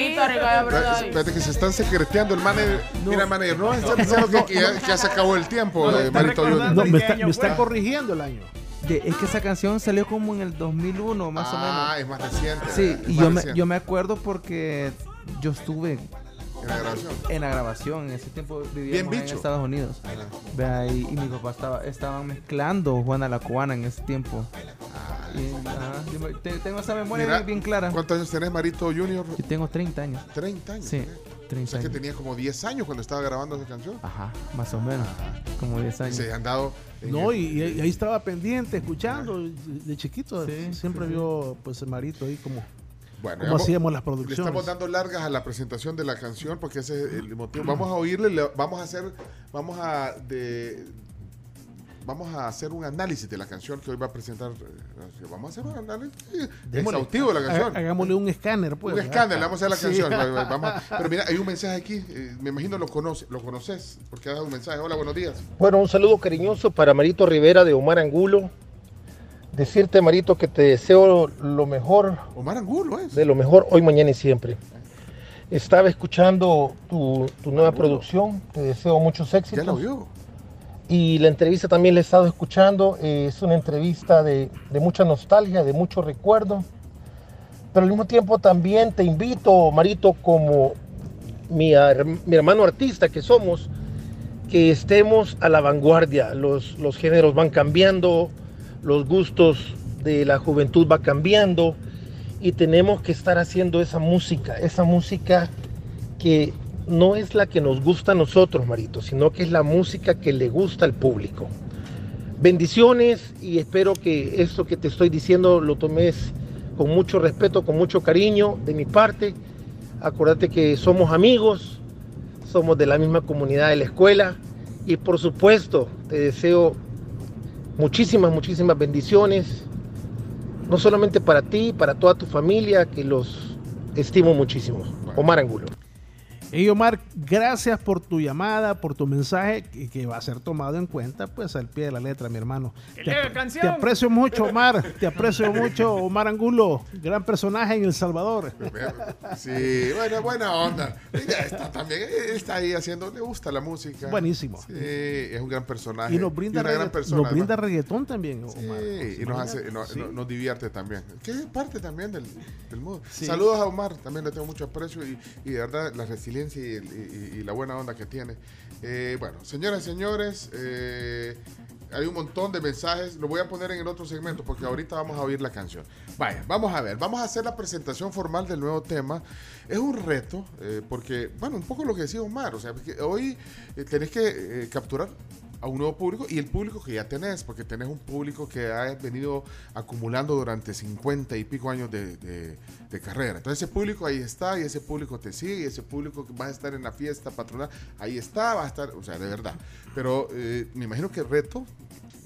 S3: Espérate, espérate que se están secreteando el manager. Mira, manager, no están diciendo que, que ya, se acabó el tiempo,
S9: No,
S3: eh, Marito.
S4: No, me
S9: ¿en qué
S4: está,
S9: año
S4: me está
S9: fue?
S4: corrigiendo el año.
S7: De- es que esa canción salió como en el 2001, más
S3: Ah,
S7: o
S3: es más reciente.
S7: menos. Sí, y yo me, yo me acuerdo porque yo estuve
S3: En la grabación.
S7: en la grabación. En ese tiempo vivíamos en. Estados Unidos. Vea, y, y mi papá estaba estaban mezclando Juana la Cubana en ese tiempo. Y, ajá, yo me- te- tengo esa memoria
S3: Mira,
S7: bien, bien clara.
S3: ¿Cuántos años tenés, Marito Junior?
S7: Yo tengo 30 años.
S3: 30 años.
S7: Sí,
S3: tenés. O
S7: 30
S3: sea que tenías como 10 años cuando estaba grabando esa canción.
S7: Ajá, más o menos. Como 10
S3: Y
S7: años.
S3: se han dado.
S4: No,
S3: el-
S4: y, y ahí estaba pendiente, escuchando, de, de chiquito.
S7: Sí,
S4: siempre
S7: sí,
S4: vio pues el marito ahí como,
S3: Bueno,
S4: como
S3: vamos-
S4: hacíamos las
S3: Le
S4: producciones.
S3: estamos dando largas a la presentación de la canción porque ese es el motivo. Vamos a oírle, le- vamos a hacer, vamos a de, vamos a hacer un análisis de la canción que hoy va a presentar. eh, Vamos a hacer un análisis
S4: Démosle.
S3: exhaustivo de la canción.
S4: Hagámosle un escáner, pues.
S3: un le vamos a hacer la
S4: Sí.
S3: canción. vamos a- pero mira, hay un mensaje aquí. eh, me imagino lo conoce, lo conoces porque ha dado un mensaje. Hola, buenos días.
S13: Bueno, un saludo cariñoso para Marito Rivera de Omar Angulo. Decirte, Marito, que te deseo lo mejor,
S3: Omar Angulo es.
S13: de lo mejor hoy, mañana y siempre. Estaba escuchando tu, tu nueva producción, te deseo muchos éxitos.
S3: Ya lo vio.
S13: Y la entrevista también la he estado escuchando. eh, es una entrevista de, de mucha nostalgia, de mucho recuerdo. Pero al mismo tiempo también te invito, Marito, como mi, mi hermano artista que somos, que estemos a la vanguardia. Los, los géneros van cambiando, los gustos de la juventud va cambiando y tenemos que estar haciendo esa música, esa música que no es la que nos gusta a nosotros, Marito, sino que es la música que le gusta al público. Bendiciones y espero que esto que te estoy diciendo lo tomes con mucho respeto, con mucho cariño de mi parte. Acuérdate que somos amigos, somos de la misma comunidad de la escuela y por supuesto te deseo muchísimas, muchísimas bendiciones, no solamente para ti, para toda tu familia, que los estimo muchísimo. Omar Angulo.
S4: Hey Omar, gracias por tu llamada, por tu mensaje que, que va a ser tomado en cuenta pues al pie de la letra, mi hermano.
S9: ¡Que
S4: Te,
S9: canción!
S4: aprecio mucho, Omar. Te aprecio mucho, Omar Angulo. Gran personaje en El Salvador.
S3: Sí, bueno, buena onda. Ella está también, está ahí haciendo, le gusta la música.
S4: Buenísimo.
S3: Sí, es un gran personaje.
S4: Y nos brinda,
S3: una gran
S4: regga-
S3: persona.
S4: nos brinda
S3: además.
S4: reggaetón también, Omar.
S3: Sí, y nos, hace, y nos,
S4: Sí.
S3: nos- divierte también. Que es parte también del, del. Saludos a Omar, también le tengo mucho aprecio y, y de verdad la resiliencia y, la buena onda que tiene. Eh, bueno, señoras y señores, eh, hay un montón de mensajes. Lo voy a poner en el otro segmento porque ahorita vamos a oír la canción. Vaya, vamos a ver, vamos a hacer la presentación formal del nuevo tema. Es un reto eh, porque, bueno, un poco lo que decía Omar, o sea, hoy tenés que capturar a un nuevo público y el público que ya tenés, porque tenés un público que ha venido acumulando durante 50 y pico años de, de- de carrera. Entonces ese público ahí está y ese público te sigue y ese público que va a estar en la fiesta patronal, ahí está, va a estar, o sea, de verdad. Pero eh, me imagino que el reto,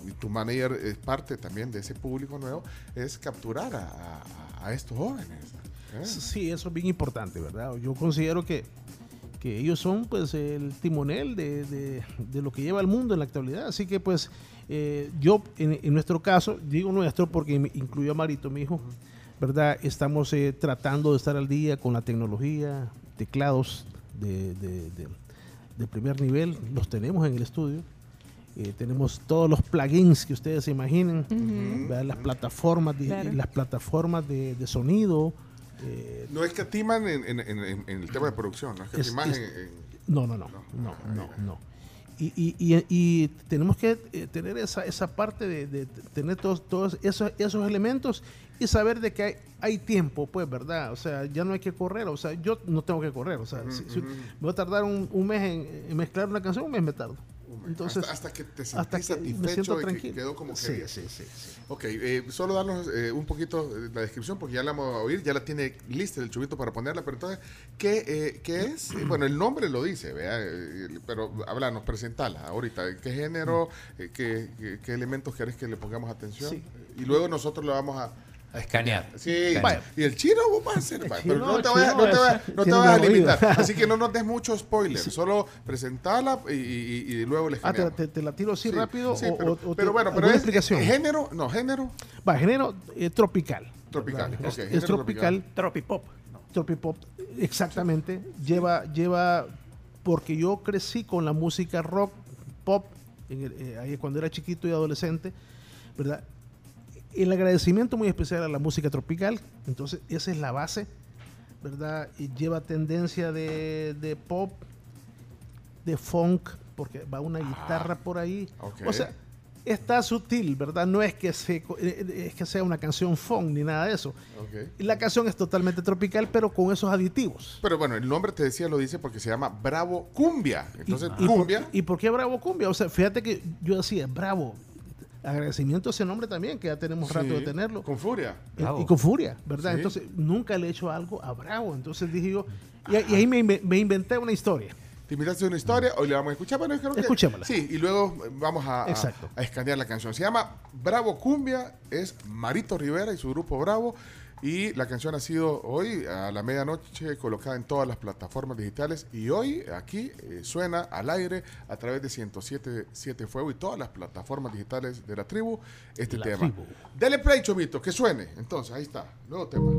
S3: y tu manager es parte también de ese público nuevo, es capturar a, a- a estos jóvenes. ¿eh?
S4: Sí, eso es bien importante, ¿verdad? Yo considero que, que ellos son pues el timonel de, de- de lo que lleva el mundo en la actualidad. Así que pues eh, yo en, en nuestro caso, digo nuestro porque me incluyó a Marito, mi hijo, ¿verdad? Estamos eh, tratando de estar al día con la tecnología, teclados de, de- primer nivel, los tenemos en el estudio. Eh, tenemos todos los plugins que ustedes se imaginen, las plataformas de,
S8: Claro.
S4: las plataformas de, de sonido. Eh,
S3: No escatiman en, en, en, el tema de producción, no escatiman
S4: Es- es-
S3: en-
S4: no, no, no, no, no, no. Y, y, y, y tenemos que eh, tener esa, esa parte de, de tener todos, todos esos, esos elementos y saber de que hay, hay tiempo, pues, ¿verdad? O sea, ya no hay que correr, o sea, yo no tengo que correr, o sea, si, si me voy a tardar un, un mes en, en mezclar una canción, un mes me tardo. Entonces,
S3: hasta, hasta que te sentís
S4: que
S3: satisfecho y que quedó como
S4: Sí,
S3: querías.
S4: sí, sí, sí.
S3: Ok, eh, solo darnos eh, un poquito la descripción porque ya la vamos a oír, ya la tiene lista el chubito para ponerla, pero entonces, ¿qué, eh, qué es? Bueno, el nombre lo dice, ¿vea? Pero háblanos, presentala ahorita. ¿Qué género, eh, qué, qué- qué elementos querés que le pongamos atención?
S4: Sí.
S3: Y luego nosotros lo vamos a...
S6: A escanear.
S3: Sí,
S4: Vaya.
S3: y el chino vos vas a hacer, pero no te vayas,
S4: chino
S3: no te vayas-
S4: es-
S3: no te
S4: tiene
S3: vayas a limitar. Así que no nos des mucho spoiler, solo presentala y, y- y luego le
S4: Ah, te,
S3: escaneamos.
S4: te- te la tiro así
S3: Sí,
S4: rápido
S3: sí,
S4: o,
S3: pero,
S4: o-
S3: bueno, pero es
S4: explicación.
S3: género, no, género
S4: Va, género eh, tropical.
S3: tropical.
S4: ¿verdad?
S3: ok,
S4: Es-
S3: género
S4: es tropical.
S9: Tropipop.
S4: Tropipop, exactamente. Lleva, lleva, porque yo crecí con la música rock, pop, en el- eh, ahí cuando era chiquito y adolescente, ¿verdad? El agradecimiento muy especial a la música tropical, entonces esa es la base, ¿verdad? Y lleva tendencia de, de pop, de funk, porque va una guitarra por ahí. O sea, está sutil, ¿verdad? No es que, se, eh, es que sea una canción funk ni nada de eso. La canción es totalmente tropical, pero con esos aditivos.
S3: Pero bueno, el nombre te decía, lo dice porque se llama Bravo Cumbia. Entonces,
S4: ¿Y, y por,
S3: cumbia.
S4: ¿Y por qué Bravo Cumbia? O sea, fíjate que yo decía, Bravo. Agradecimiento a ese nombre también, que ya tenemos rato
S3: Sí,
S4: de tenerlo.
S3: Con furia.
S6: Bravo.
S4: Y con furia, ¿verdad?
S3: Sí.
S4: Entonces, nunca le he hecho algo a Bravo. Entonces dije yo, y, y ahí me, inve- me inventé una historia.
S3: Te invitaste a una historia, hoy le vamos a escuchar, bueno, creo que-
S4: Escuchémosla.
S3: Sí, y luego vamos a, a-
S4: Exacto.
S3: a escanear la canción. Se llama Bravo Cumbia, es Marito Rivera y su grupo Bravo. Y la canción ha sido hoy a la medianoche colocada en todas las plataformas digitales. Y hoy aquí eh, suena al aire a través de 107.7 Fuego y todas las plataformas digitales de la tribu este
S4: La
S3: tema.
S4: tribu.
S3: Dele play, Chomito, que suene. Entonces, ahí está, nuevo tema.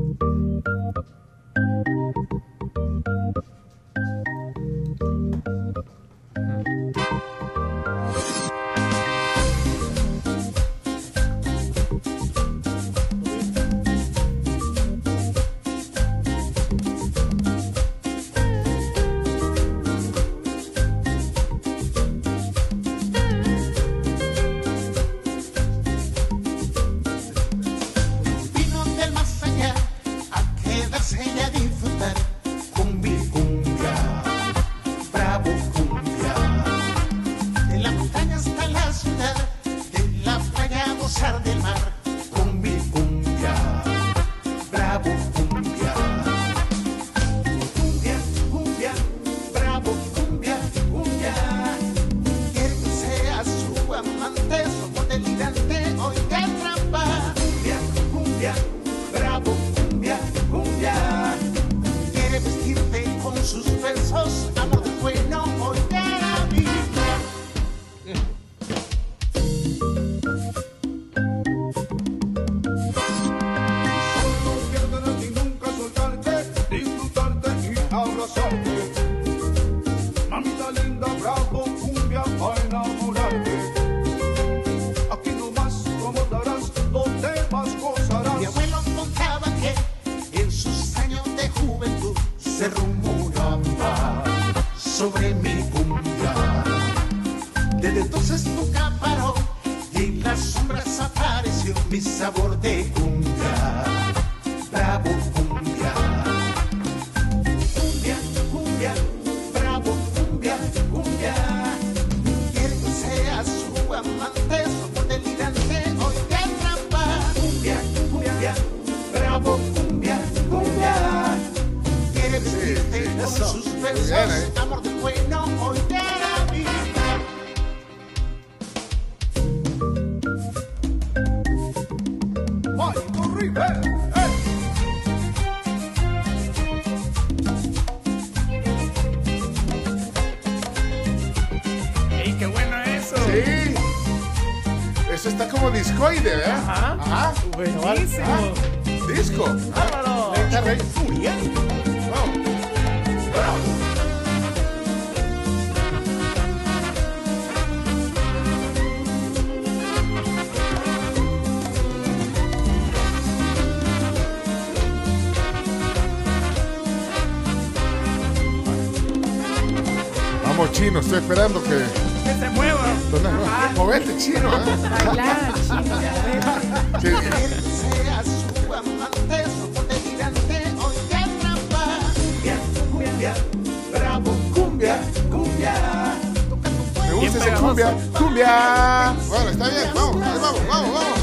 S3: Chino, estoy esperando que.
S9: ¡Que se mueva!
S3: ¿Dónde va? Movete, chino, ¿eh?
S5: Bailar, chino.
S3: Sí.
S10: su amante, hoy de trampa. Cumbia, cumbia, bravo, cumbia, cumbia.
S3: Me gusta ese cumbia. ¡Cumbia! Bueno, está bien, vamos, vamos, vamos, vamos.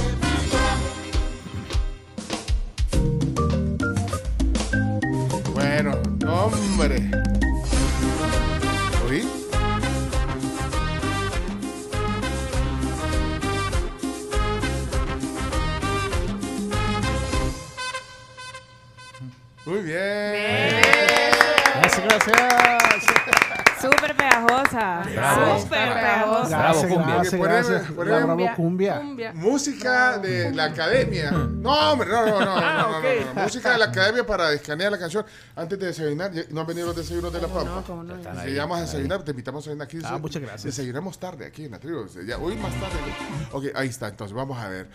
S3: Bueno, no, hombre. Muy bien. bien.
S4: Gracias, gracias.
S8: Súper pegajosa. Súper pegajosa.
S6: Bravo, cumbia.
S4: Gracias, gracias.
S3: Poneme,
S4: poneme cumbia.
S5: cumbia.
S3: Música de la academia. No, hombre, no, no, no. Ah, okay. no, no Música de la academia para descanear la canción. Antes de desayunar, no han venido los desayunos de la pampa.
S5: No, no.
S3: Si llegamos a desayunar, te invitamos a desayunar aquí.
S4: Ah, muchas gracias.
S3: Desayunamos tarde aquí en la tribu. Ya, hoy más tarde. Ok, ahí está. Entonces, vamos a ver.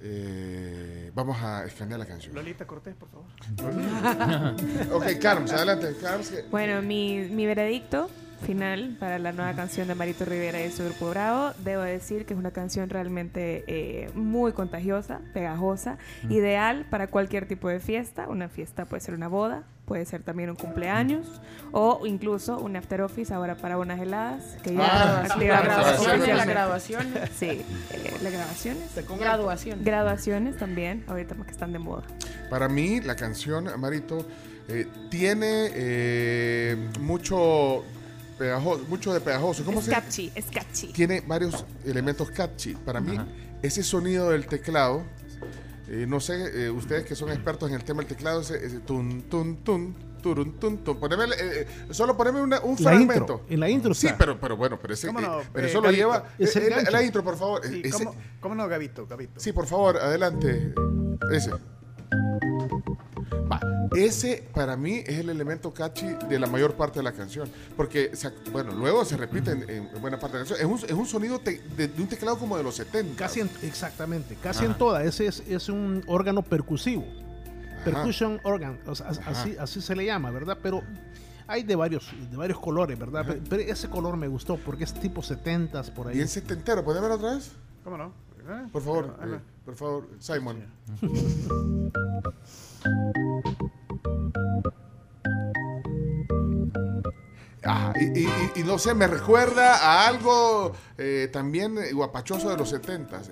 S3: Eh, vamos a escanear la canción.
S9: Lolita Cortés, por favor.
S3: Ok, Carms, adelante. Carms,
S8: Bueno, mi, mi veredicto final para la nueva canción de Marito Rivera y su grupo Bravo, debo decir que es una canción realmente eh, muy contagiosa, pegajosa, ideal para cualquier tipo de fiesta. Una fiesta puede ser una boda, puede ser también un cumpleaños o incluso un after office ahora para unas heladas que ya
S3: Ah,
S5: La
S8: activamos
S5: graduación, la
S8: oficialmente.
S5: graduación.
S8: Sí, eh, las grabaciones.
S5: Graduación.
S8: Graduaciones también, ahorita que están de moda.
S3: Para mí, la canción, Marito, eh, tiene eh, mucho, pegajoso, mucho de pegajoso. ¿Cómo
S8: Es
S3: se
S8: catchy, es catchy.
S3: Tiene varios elementos catchy. Para mí, ese sonido del teclado, eh, no sé, eh, ustedes que son expertos en el tema del teclado, ese, ese tun, tun, tun, turun, tun, tun. Poneme, eh, eh, solo poneme una- un
S4: La
S3: fragmento.
S4: intro, en la intro
S3: Sí,
S4: está.
S3: pero, pero bueno, pero, ese,
S9: ¿Cómo no?
S3: eh, pero
S9: Eh,
S3: eso lo lleva.
S4: Es el
S3: eh, la intro, por favor.
S9: Sí,
S3: Ese-
S9: ¿cómo, ¿Cómo no, Gabito? Gabito.
S3: Sí, por favor, adelante. Ese. Ese para mí es el elemento catchy de la mayor parte de la canción. Porque, bueno, luego se repite en, en buena parte de la canción. Es un, es un sonido te- de, de un teclado como de los 70.
S4: Casi en- exactamente, casi
S6: Ajá.
S4: en toda. Ese es, es un órgano percusivo.
S3: Ajá.
S4: Percussion organ, o sea, así, así se le llama, ¿verdad? Pero hay de varios, de varios colores, ¿verdad? Pe- Pero ese color me gustó porque es tipo 70s por ahí.
S3: Bien setentero. ¿Puede ver otra vez?
S9: ¿Cómo no? ¿Eh?
S3: Por favor, eh, por favor, Simon. Ah, y, y- no sé, me recuerda a algo eh, también eh, guapachoso de los 70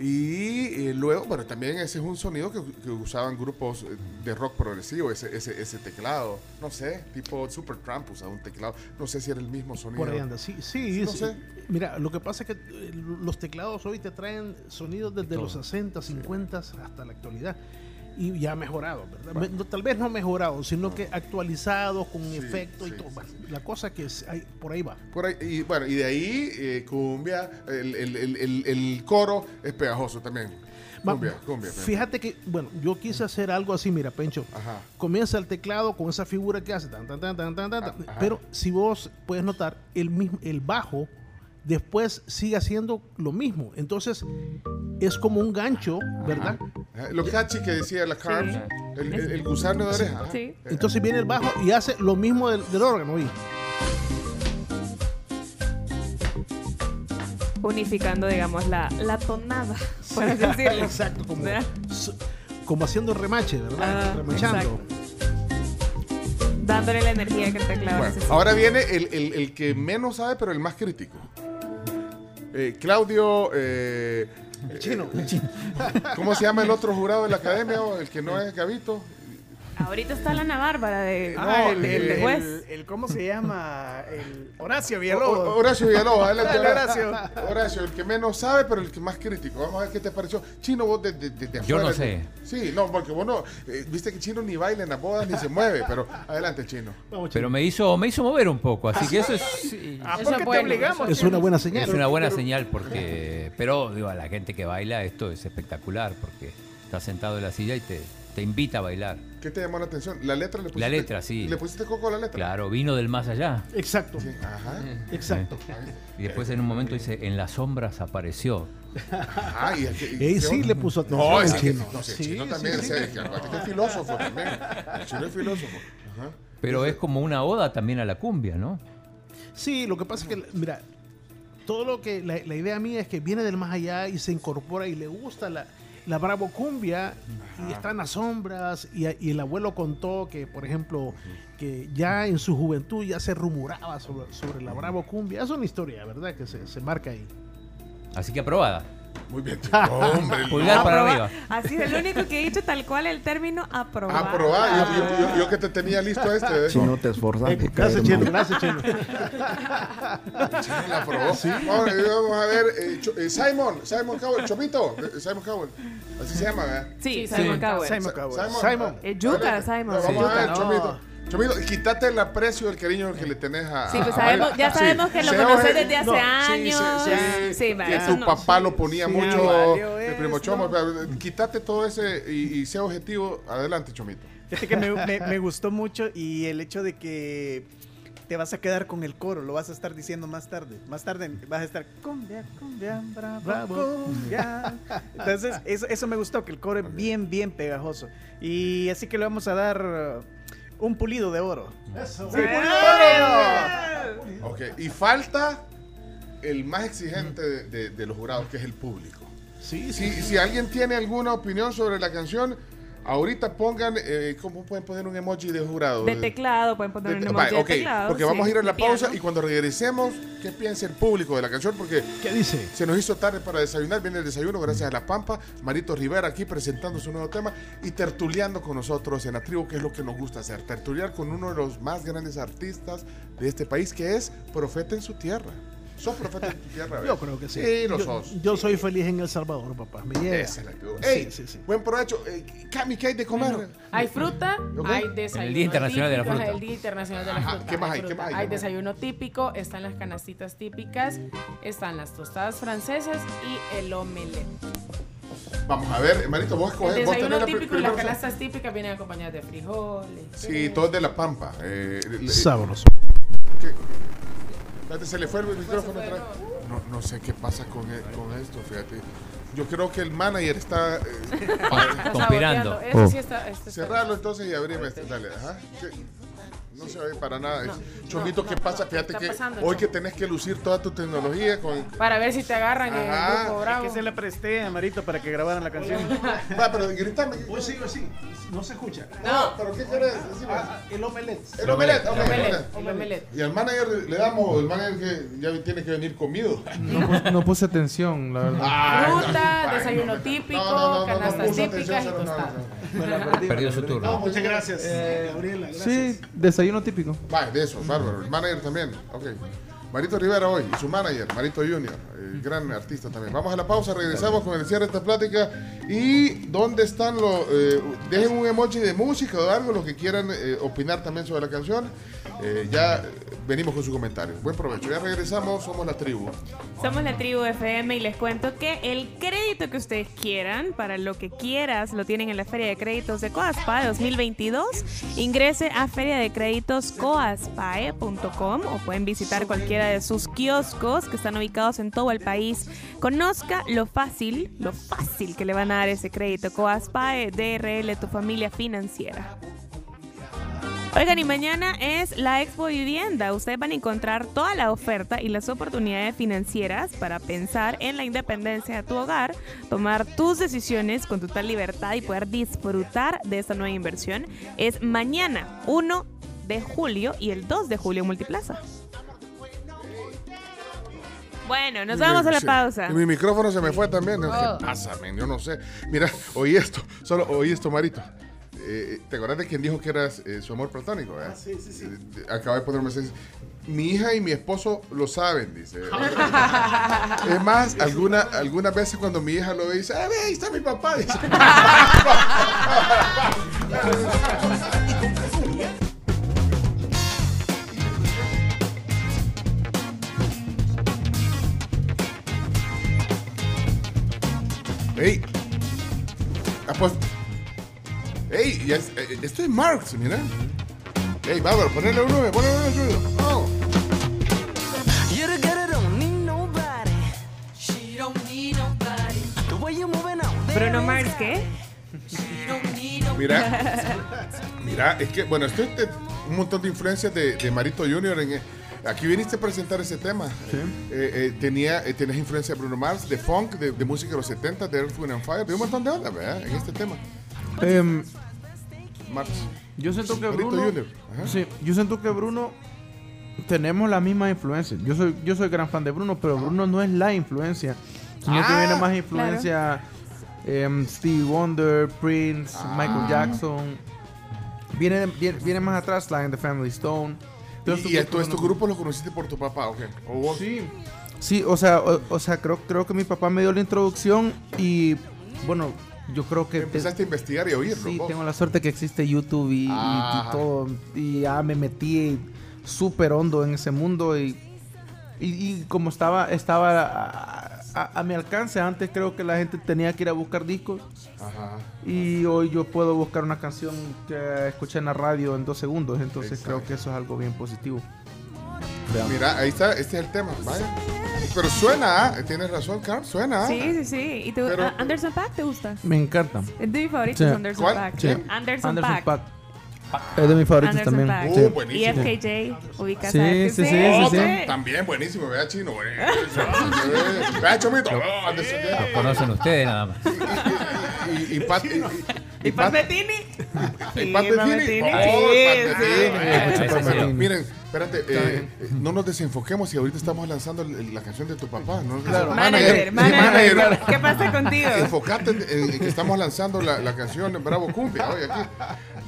S3: y eh, luego, bueno, también ese es un sonido que, que usaban grupos eh, de rock progresivo, ese, ese, ese teclado. No sé, tipo Supertramp usaba un teclado. No sé si era el mismo sonido.
S4: Por ahí anda, sí, sí.
S3: No
S4: sí.
S3: sé.
S4: Mira, lo que pasa es que eh, los teclados hoy te traen sonidos desde los 60, 50 hasta la actualidad. Y ya ha mejorado, ¿verdad? No, tal vez no ha mejorado, sino que actualizado con efectos
S3: sí,
S4: y todo. Bueno, La cosa que es, hay, por ahí va.
S3: Por ahí, y bueno, y de ahí eh, cumbia, el, el- el- el- coro es pegajoso también. Cumbia, cumbia.
S4: Fíjate que, bueno, yo quise hacer algo así, mira, Pencho.
S3: Ajá.
S4: Comienza el teclado con esa figura que hace, tan, tan, tan, tan, tan, tan,
S3: ajá.
S4: pero si vos puedes notar, el, mismo, el bajo después sigue haciendo lo mismo. Entonces, es como un gancho, ¿verdad?
S3: Ajá, Lo catchy que decía la Carbs,
S8: Sí.
S3: el, el- el gusano de oreja.
S8: Sí.
S4: Entonces viene el bajo y hace lo mismo del, del órgano. ¿oí?
S8: Unificando, digamos, la, la tonada, por así decirlo.
S4: Exacto, como, como haciendo remache, ¿verdad?
S8: Ah,
S4: Remachando.
S8: exacto. Dándole la energía que el teclado
S3: Bueno,
S8: necesita.
S3: ahora viene el, el- el que menos sabe, pero el más crítico. Eh, Claudio. eh,
S4: El chino.
S3: ¿Cómo se llama el otro jurado de la academia? o El que no es Gavito.
S8: Ahorita está la Ana Bárbara de,
S9: Ah, el,
S8: juez.
S9: el- el- ¿Cómo se llama? El Horacio Villalobos.
S3: o- Horacio Villalobos, adelante, Horacio.
S9: Horacio.
S3: El que menos sabe, pero el que más crítico. Vamos a ver qué te pareció. Chino, vos desde de, de
S6: Yo no sé.
S3: Sí, no, porque vos no. eh, Viste que Chino ni baila en las bodas ni se mueve, pero adelante, Chino.
S6: Pero me hizo, me hizo mover un poco, así que eso es, sí,
S9: Ah,
S5: Eso
S9: ¿por
S5: es
S9: qué te obligamos?
S4: Es una buena señal.
S6: es una buena señal porque, pero digo, a la gente que baila esto es espectacular porque está sentado en la silla y te, te invita a bailar.
S3: ¿Qué te llamó la atención? ¿La letra le pusiste?
S6: La letra, sí.
S3: ¿Le pusiste coco a la letra?
S6: Claro, vino del más allá.
S4: Exacto.
S3: Sí, Ajá.
S4: Exacto.
S6: Y después en un momento dice, en las sombras apareció.
S3: Ajá, y, y- y-
S4: Ey,
S3: ¿qué
S4: sí le puso atención
S3: No, es que,
S4: chino.
S3: no sé,
S4: Sí,
S3: chino
S4: sí,
S3: también,
S4: sí.
S3: es filósofo también. El chino es filósofo. Ajá.
S6: Pero es como una oda también a la cumbia, ¿no?
S4: Sí, lo que pasa es que, mira, todo lo que, la, la idea mía es que viene del más allá y se incorpora y le gusta la, la bravo cumbia y está en las sombras y, y el abuelo contó que, por ejemplo, que ya en su juventud ya se rumoraba sobre, sobre la bravo cumbia. Es una historia, ¿verdad? Que se, se marca ahí.
S6: Así que aprobada.
S3: Muy bien. Hombre,
S6: Pulgar para arriba.
S8: Así es el único que he dicho tal cual el término aprobado.
S3: aprobado. Yo, yo- yo- yo que te tenía listo este. ¿eh?
S14: Si no te esforzas,
S4: Eh, gracias, Chino. Gracias, Chino.
S3: Chino la aprobó. Vamos, eh, vamos a ver. eh, eh, Simon, Simon Cowell, Chomito. eh, Simon Cowell. Así se llama, ¿verdad?
S8: Sí,
S5: Sí,
S8: Simon
S5: sí.
S8: Cowell.
S9: Simon Cowell.
S4: Simon.
S8: Eh. Simon.
S3: No,
S8: Sí.
S3: Vamos a ver,
S9: Yuca, no.
S3: Chomito. Chomito, quítate el aprecio y el cariño que le tenés a.
S8: Sí, pues
S3: a-
S8: sabemos, ya
S3: Sí.
S8: sabemos que lo conoces desde hace
S3: no, sí,
S8: años.
S3: sí, sí,
S8: Sí, va,
S3: que tu
S8: no.
S3: papá lo ponía
S9: Sí,
S3: mucho. El primo. Chomo. eh, Quítate todo ese y, y sea objetivo. Adelante, Chomito.
S9: Fíjate que me, me- me gustó mucho y el hecho de que te vas a quedar con el coro, lo vas a estar diciendo más tarde. Más tarde vas a estar cumbia, cumbia, bravo,
S4: Bravo.
S9: cumbia. Entonces, eso, eso me gustó, que el coro es bien, bien pegajoso. Y así que le vamos a dar un pulido de oro.
S3: Ok, y falta el más exigente de, de- de los jurados, que es el público.
S4: Sí,
S3: Si, si alguien tiene alguna opinión sobre la canción, ahorita pongan, eh, ¿cómo pueden poner un emoji de jurado?
S8: De teclado, pueden poner un
S3: De-
S8: emoji
S3: vale,
S8: de
S3: ok,
S8: teclado.
S3: porque
S8: sí,
S3: vamos a ir a la pausa
S8: piano.
S3: y cuando regresemos, ¿qué piensa el público de la canción? Porque
S4: ¿Qué dice?
S3: se nos hizo tarde para desayunar, viene el desayuno gracias a La Pampa, Marito Rivera aquí presentando su nuevo tema y tertuleando con nosotros en la tribu, que es lo que nos gusta hacer, tertuliar con uno de los más grandes artistas de este país, que es Profeta en su tierra. ¿Sos profeta en tu tierra?
S4: Yo creo que sí.
S3: Sí, lo
S4: yo,
S3: sos.
S4: yo soy feliz en El Salvador, papá. Me llega.
S3: Esa es la actitud. Ey,
S4: Sí, sí, sí.
S3: buen provecho. Eh, Cami, ¿qué hay de comer?
S5: Hay fruta,
S3: Ok.
S5: hay desayuno.
S6: El Día Internacional de la
S5: típico,
S6: Fruta.
S5: El Día Internacional de la
S3: Ajá,
S5: Fruta.
S3: ¿qué más hay?
S5: fruta.
S3: ¿Qué más hay?
S5: Hay desayuno típico, están las canastitas típicas, están las tostadas francesas y el omelette.
S3: Vamos a ver, Marito, vos
S5: El
S3: escoges. vos tenés
S5: desayuno
S3: la pri-
S5: típico y las canastas típicas vienen acompañadas de frijoles.
S3: Sí, todo es de La Pampa. Eh,
S4: Sabroso.
S3: ¿qué? Espérate, se le fue el micrófono vez. No, no sé qué pasa con, e- con esto, fíjate. Yo creo que el manager está... eh,
S6: Conspirando.
S5: Eso sí está. este está-
S3: cerrarlo entonces y abrirme este. Dale, ajá. ¿Qué? No se ve para nada.
S5: No,
S3: Chomito,
S5: no,
S3: ¿qué
S5: no,
S3: pasa?
S5: no,
S3: Fíjate que
S5: pasando,
S3: hoy que tenés que lucir toda tu tecnología con...
S5: Para ver si te agarran
S3: Ajá.
S5: el grupo bravo.
S9: Que se le presté a Marito para que grabaran la canción.
S3: Va, pero gritame.
S4: Hoy sí, hoy sí. No se escucha.
S3: No, pero ¿qué querés? Decime.
S4: Ah, el omelette.
S3: El omelette, ok,
S5: El omelette,
S3: omelette.
S5: el omelette.
S3: Y al manager le damos, el manager que ya tiene que venir comido.
S7: No, pus- no puse atención, la verdad.
S3: Ay,
S5: Fruta,
S3: ay,
S5: desayuno
S3: no,
S5: típico,
S3: no, no, no, no,
S5: canastas
S3: puso
S5: típicas y
S3: atención, no, no,
S5: tostadas.
S6: Perdió su turno.
S4: No, muchas gracias, eh, Gabriela. Gracias.
S7: Sí, desayuno típico.
S3: Vale, de eso, bárbaro. El manager también. Ok. Marito Rivera hoy, y su manager, Marito Junior, el gran artista también. Vamos a la pausa, regresamos con el cierre de esta plática. ¿Y dónde están los.? eh, dejen un emoji de música o algo, lo que quieran eh, opinar también sobre la canción. Eh, ya venimos con su comentario. Buen provecho. Ya regresamos, somos la tribu.
S8: Somos la tribu FM y les cuento que el crédito que ustedes quieran, para lo que quieras, lo tienen en la Feria de Créditos de Coaspa 2022. Ingrese a feriadecréditoscoaspae.com o pueden visitar de sus kioscos que están ubicados en todo el país. Conozca lo fácil, lo fácil que le van a dar ese crédito. Coaspae, DRL, tu familia financiera. Oigan, y mañana es la Expo Vivienda. Ustedes van a encontrar toda la oferta y las oportunidades financieras para pensar en la independencia de tu hogar, tomar tus decisiones con total libertad y poder disfrutar de esta nueva inversión. Es mañana, 1 de julio y el 2 de julio Multiplaza. Bueno, nos vamos a la
S3: Sí.
S8: pausa.
S3: Y mi micrófono se me fue también.
S8: Oh.
S3: ¿Qué pasa, men? Yo no sé. Mira, oí esto. Solo oí esto, Marito. Eh, ¿Te acuerdas de quien dijo que eras eh, su amor platónico? eh?
S9: sí, sí, sí.
S3: Eh, Acaba de ponerme mensaje. Mi hija y mi esposo lo saben, dice. es más, alguna, algunas veces cuando mi hija lo ve, dice, "Ah, ve, ahí está mi papá. Dice. ¡Ey! Pues. ¡Ey! ya es- eh, esto es Marx, mira. ¡Ey, Bárbaro! Ponele uno, ponele uno, ruido. Oh.
S8: Bruno Mars, ¿qué?
S3: Mira, mira, es que, bueno, esto es de- un montón de influencias de, de Marito Junior. En, aquí viniste a presentar ese tema. Eh, eh, tenía, eh, tienes influencia de Bruno Mars, de funk, de, de música de los 70, de Earth, Wind and Fire, de un montón de onda, ¿verdad? En este tema.
S7: Em,
S3: Mars.
S7: yo siento que Bruno. Sí, yo siento que Bruno tenemos la misma influencia. Yo soy, yo soy gran fan de Bruno, pero Bruno no es la influencia. Sino que
S3: Ah,
S7: viene más influencia em, Stevie Wonder, Prince,
S3: Ah.
S7: Michael Jackson. Viene, viene, viene más atrás, Lion the Family Stone.
S3: Y,
S7: estos
S3: todos estos
S7: grupos
S3: los conociste por tu papá, ¿ok? ¿O vos?
S7: Sí. Sí, o sea, o, o sea creo, creo que mi papá me dio la introducción y bueno, yo creo que...
S3: Empezaste a investigar y a oírlo.
S7: Sí,
S3: vos.
S7: tengo la suerte que existe YouTube y, y- y
S3: Ajá.
S7: todo. Y ya me metí súper hondo en ese mundo y, y, y como estaba, estaba a, mi alcance, antes creo que la gente tenía que ir a buscar discos
S3: Ajá.
S7: y hoy yo puedo buscar una canción que escuché en la radio en dos segundos, entonces creo que eso es algo bien positivo. Veamos.
S3: Mira, ahí está, este es el tema, vaya. Pero suena, ¿ah? tienes razón, Carl, suena. ¿ah?
S8: Sí, sí, sí. ¿Y te,
S3: Pero-
S8: ah, Anderson Paak te gusta?
S7: Me encanta.
S8: Es de mis favoritos,
S7: Sí.
S8: Anderson.
S7: Sí.
S8: Anderson. Paak.
S7: Es de mis favoritos
S8: Anderson
S7: también. Sí.
S3: Buenísimo.
S8: Y FKJ, ubicas
S7: Sí,
S8: a
S7: sí,
S8: FKJ.
S7: sí, sí, sí.
S3: tam- También buenísimo, vea chino, buenísimo. Vea chomito. Oh, Anderson,
S6: Lo conocen ustedes nada más.
S3: Y, y, Pat, y, y-
S8: ¿Y Pat Bettini?
S3: y Pat
S8: Pat
S3: Bettini. Pat Miren, espérate, eh, eh, no nos desenfoquemos y ahorita estamos lanzando la canción de tu papá. ¿no?
S7: Claro.
S8: Manager, manager. ¿Qué pasa contigo?
S3: Enfocate en, en- en que estamos lanzando la, la canción Bravo Cumbia hoy aquí.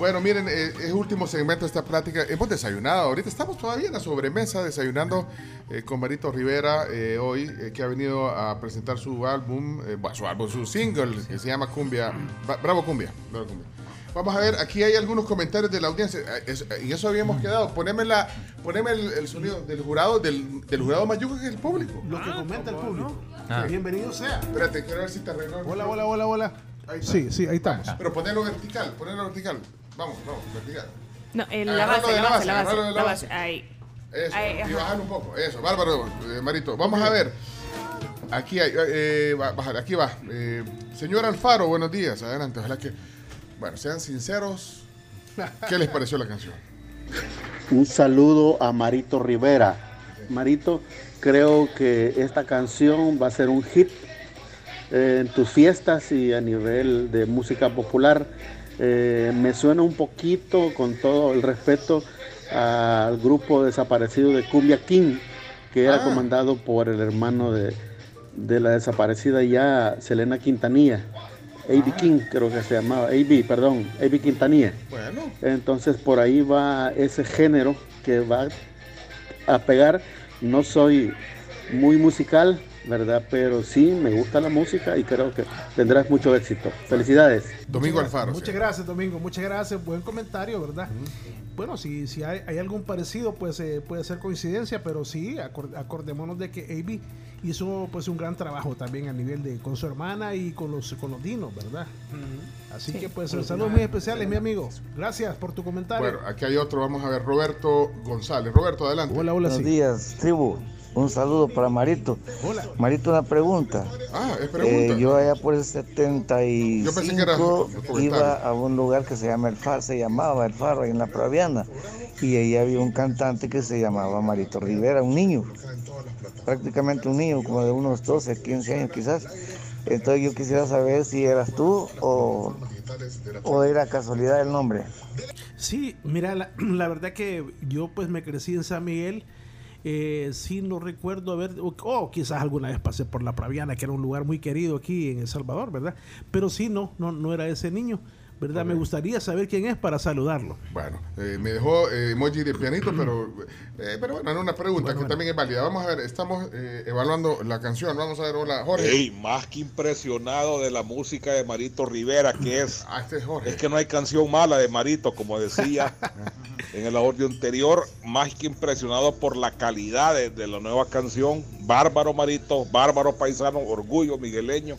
S3: Bueno, miren, eh, es último segmento de esta plática. Hemos desayunado, ahorita estamos todavía en la sobremesa desayunando eh, con Marito Rivera eh, hoy, eh, que ha venido a presentar su álbum, su álbum, su single, que se llama Cumbia, Bravo Cumbia. Bravo Cumbia. Vamos a ver, aquí hay algunos comentarios de la audiencia. En eso habíamos quedado. Poneme, la, poneme el, el sonido del jurado, del, del jurado mayuca que es el público.
S4: Lo que comenta el público.
S6: Ah.
S4: Bienvenido sea.
S3: Espérate, quiero ver si te arregló.
S4: Hola, hola, hola, hola. Sí, sí, ahí estamos.
S3: Pero ponelo vertical, ponelo vertical. Vamos, vamos, vertical.
S8: No, el- la
S3: Agarrarlo
S8: base,
S3: de
S8: la base, la
S3: base,
S8: la base. Ahí.
S3: Eso,
S8: Ahí,
S3: y
S8: ajá.
S3: bajar un poco. Eso, bárbaro, eh, Marito. Vamos a ver. Aquí hay, eh, va- bajar, aquí va. Eh, señor Alfaro, buenos días. Adelante, ojalá que. Bueno, sean sinceros. ¿Qué les pareció la canción?
S14: Un saludo a Marito Rivera. Marito, creo que esta canción va a ser un hit eh, en tus fiestas y a nivel de música popular. Eh, me suena un poquito, con todo el respeto, al grupo desaparecido de Cumbia King, que era
S3: Ah.
S14: comandado por el hermano de, de la desaparecida ya Selena Quintanilla. A.B. King creo que se llamaba, A.B., perdón, A.B. Quintanilla.
S3: Bueno,
S14: Entonces por ahí va ese género que va a pegar. No soy muy musical, ¿verdad? Pero sí me gusta la música y creo que tendrás mucho éxito. Felicidades.
S3: Domingo Alfaro.
S4: Muchas gracias, Domingo. Muchas gracias. Buen comentario, ¿verdad? Bueno, si, si hay, hay algún parecido, pues eh, puede ser coincidencia, pero sí, acor- acordémonos de que AB hizo pues un gran trabajo también a nivel de con su hermana y con los con los dinos, ¿verdad? Así que pues saludos muy especiales, mi amigo. Gracias por tu comentario.
S3: Bueno, aquí hay otro. Vamos a ver, Roberto González. Roberto, adelante.
S4: hola, hola,
S15: Buenos
S4: sí.
S15: días, tribu. Un saludo para Marito.
S4: Hola.
S15: Marito, una pregunta.
S3: Ah, es pregunta.
S15: Eh, yo allá por el 75
S3: Yo pensé que era un comentario.
S15: iba a un lugar que se llama El Faro, se llamaba El Faro, ahí en la Praviana. Y ahí había un cantante que se llamaba Marito Rivera, un niño. Prácticamente un niño, como de unos 12, 15 años quizás. Entonces yo quisiera saber si eras tú o, o era casualidad el nombre.
S4: Sí, mira, la, la verdad que yo pues me crecí en San Miguel Eh, sí, no recuerdo haber, o o quizás alguna vez pasé por La Praviana, que era un lugar muy querido aquí en El Salvador, ¿verdad? Pero sí, no, no, no era ese niño, ¿verdad? Me gustaría saber quién es para saludarlo.
S3: Bueno, eh, me dejó eh, emoji de pianito, pero, eh, pero bueno, era una pregunta que también es válida. Vamos a ver, estamos eh, evaluando la canción. Vamos a ver, hola, Jorge.
S16: Más que impresionado de la música de Marito Rivera, que es.
S3: Ah, este es Jorge.
S16: Es que no hay canción mala de Marito, como decía en el audio anterior. Más que impresionado por la calidad de, de la nueva canción. Bárbaro Marito, bárbaro paisano, orgullo migueleño.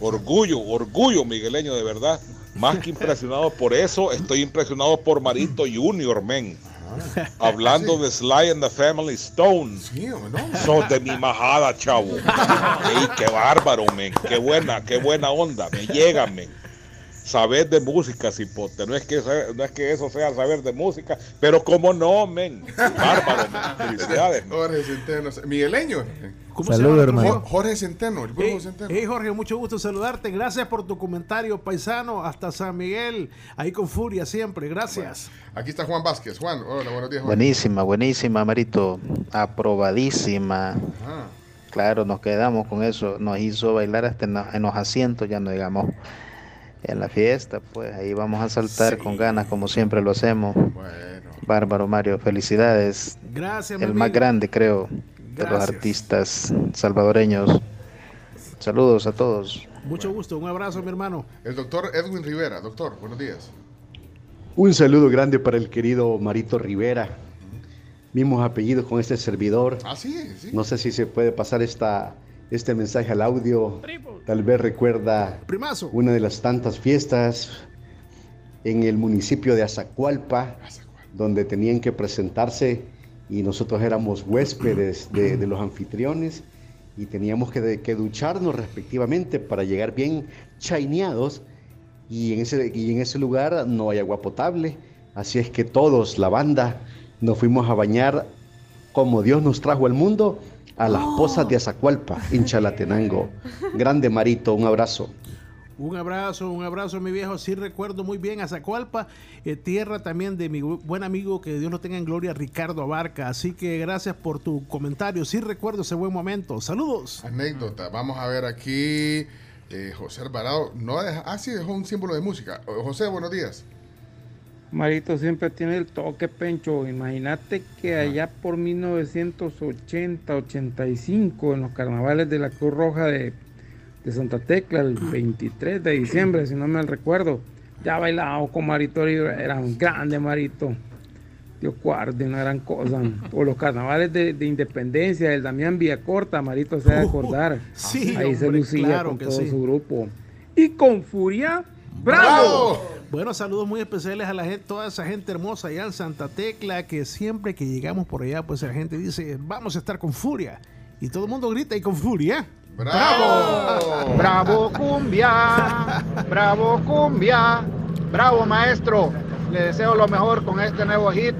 S16: Orgullo, orgullo migueleño, de verdad. Más que impresionado por eso, estoy impresionado por Marito Junior, men. Hablando de Sly and the Family Stone. Sos de mi majada, chavo. Ey, qué bárbaro, men. Qué buena, qué buena onda. Me llega, men. Saber de música, cipote. No es que no es que eso sea saber de música, pero cómo no, men. Bárbaro, men. Felicidades, men.
S3: Jorge Centeno. Migueleño.
S4: ¿Cómo se llama, hermano?
S3: Jo- Jorge Centeno, el grupo
S4: Hey,
S3: Centeno.
S4: hey, Jorge, mucho gusto saludarte. Gracias por tu comentario, paisano, hasta San Miguel. Ahí con furia siempre. Gracias.
S3: Aquí está Juan Vázquez. Juan, hola, buenos días. Juan.
S17: Buenísima, buenísima, Marito. Aprobadísima.
S3: Ajá.
S17: Claro, nos quedamos con eso. Nos hizo bailar hasta en los asientos, ya no digamos en la fiesta. Pues ahí vamos a saltar con ganas, como siempre lo hacemos. Bárbaro Mario, felicidades.
S4: Gracias,
S17: El más
S4: amigo.
S17: grande, creo, de los artistas salvadoreños. Saludos a todos.
S4: Mucho gusto. Un abrazo, mi hermano.
S3: El doctor Edwin Rivera. Doctor, buenos días.
S18: Un saludo grande para el querido Marito Rivera. Mismos apellidos con este servidor.
S3: Ah, sí, sí.
S18: No sé si se puede pasar esta, este mensaje al audio. Tal vez recuerda una de las tantas fiestas en el municipio de Azacualpa, donde tenían que presentarse y nosotros éramos huéspedes de, de los anfitriones y teníamos que, que ducharnos respectivamente para llegar bien chaineados y en, ese, y en ese lugar no hay agua potable, así es que todos, la banda, nos fuimos a bañar como Dios nos trajo al mundo a las pozas de Azacualpa, en Chalatenango. Grande Marito, un abrazo.
S4: Un abrazo, un abrazo, mi viejo. Sí recuerdo muy bien a Zacualpa, eh, tierra también de mi bu- buen amigo, que Dios lo tenga en gloria, Ricardo Abarca. Así que gracias por tu comentario. Sí recuerdo ese buen momento. Saludos.
S3: Anécdota. Vamos a ver aquí. eh, José Alvarado. No deja, ah, sí, dejó un símbolo de música. Eh, José, buenos días.
S19: Marito siempre tiene el toque, Pencho. Imagínate que allá por 1980-85, en los carnavales de la Cruz Roja de, de Santa Tecla, el 23 de diciembre, si no me recuerdo, ya bailaba con Marito. Era un grande Marito. Dios guarde, una gran cosa. O los carnavales de, de Independencia, el Damián Villacorta, Marito se debe acordar.
S4: sí,
S19: Ahí se lucía
S4: claro
S19: con todo
S4: sí.
S19: su grupo. Y con furia, ¡bravo!
S4: Bueno, saludos muy especiales a la gente, toda esa gente hermosa allá en Santa Tecla, que siempre que llegamos por allá, pues la gente dice, vamos a estar con furia. Y todo el mundo grita y con furia.
S3: ¡Bravo!
S20: Bravo cumbia, bravo cumbia, bravo maestro. Le deseo lo mejor con este nuevo hit.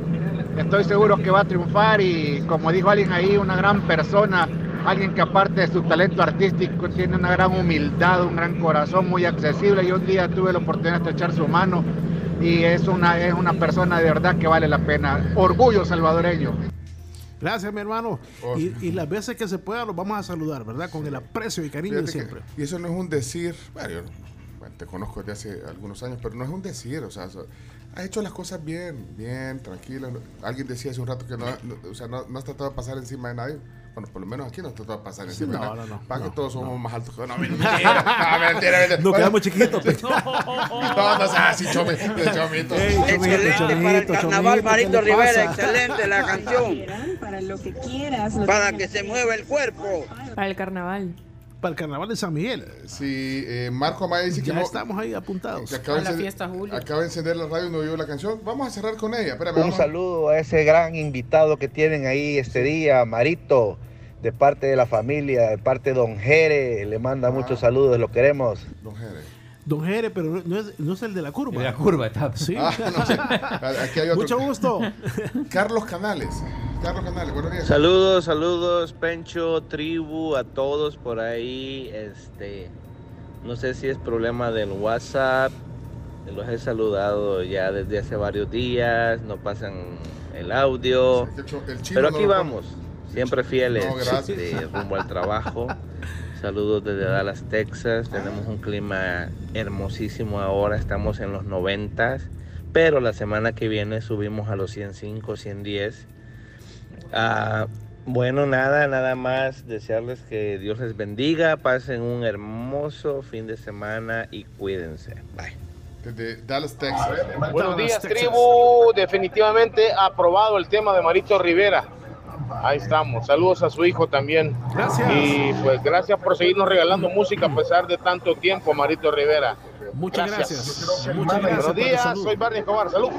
S20: Estoy seguro que va a triunfar y como dijo alguien ahí, una gran persona, alguien que aparte de su talento artístico tiene una gran humildad, un gran corazón muy accesible. Yo un día tuve la oportunidad de estrechar su mano y es una, es una persona de verdad que vale la pena. Orgullo salvadoreño.
S4: Gracias, mi hermano.
S3: Oh.
S4: Y, y las veces que se pueda los vamos a saludar, ¿verdad? Con el aprecio y cariño de
S3: que-
S4: siempre.
S3: y eso no es un decir. Bueno, yo te conozco desde hace algunos años, pero no es un decir. O sea, so- has hecho las cosas bien, bien, tranquilo. Alguien decía hace un rato que no, no- o sea, no, no has tratado de pasar encima de nadie. Bueno, por lo menos aquí no has tratado de pasar encima
S4: no, no, no,
S3: Para que
S4: no,
S3: todos somos
S4: no.
S3: más altos que no, mentira, no, mentira, mentira.
S4: Nos quedamos chiquitos. pues.
S3: No, no seas así, chome, de chomito.
S4: Ey, chomito,
S21: Excelente para el carnaval,
S4: chomito,
S21: Marito
S4: ¿qué le
S21: Rivera, excelente la canción.
S22: Para lo que quieras.
S21: Para que se mueva el cuerpo.
S8: Para el carnaval.
S4: Para el carnaval de San Miguel.
S3: Sí, eh, Marco Amaya dice que
S4: Ya
S3: no-
S4: estamos ahí apuntados.
S3: que acaba,
S5: A la
S3: encender-
S5: fiesta, Julio.
S3: acaba de encender la radio y no oyó la canción. Vamos a cerrar con ella. Espérame,
S15: Un
S3: vamos
S15: saludo a ese gran invitado que tienen ahí este día, Marito, de parte de la familia, de parte de Don Jere. Le manda muchos saludos, lo queremos.
S3: Don Jere.
S4: Don Jere, pero no- no es, no es el de la curva.
S6: De la curva está.
S4: Sí.
S3: Ah, no sé. Aquí hay otro.
S4: Mucho gusto.
S3: Carlos Canales. Carlos Canales, buenos días.
S23: Saludos, saludos, Pencho, tribu, a todos por ahí. Este, no sé si es problema del WhatsApp Los he saludado ya desde hace varios días, no pasan el audio.
S3: El chino
S23: Pero aquí vamos, siempre fieles
S3: No,
S23: rumbo al trabajo. Saludos desde Dallas, Texas. Tenemos un clima hermosísimo ahora, estamos en los 90, pero la semana que viene subimos a los 105, 110. Ah, bueno, nada, nada más desearles que Dios les bendiga, pasen un hermoso fin de semana y cuídense. Bye.
S3: Desde Dallas, Texas.
S24: Buenos días, tribu. Definitivamente aprobado el tema de Marito Rivera. Ahí estamos. Saludos a su hijo también.
S4: Gracias.
S24: Y pues gracias por seguirnos regalando música a pesar de tanto tiempo, Marito Rivera.
S4: Muchas gracias. Muchas gracias.
S24: Buenos días, soy Barney Escobar. Salud.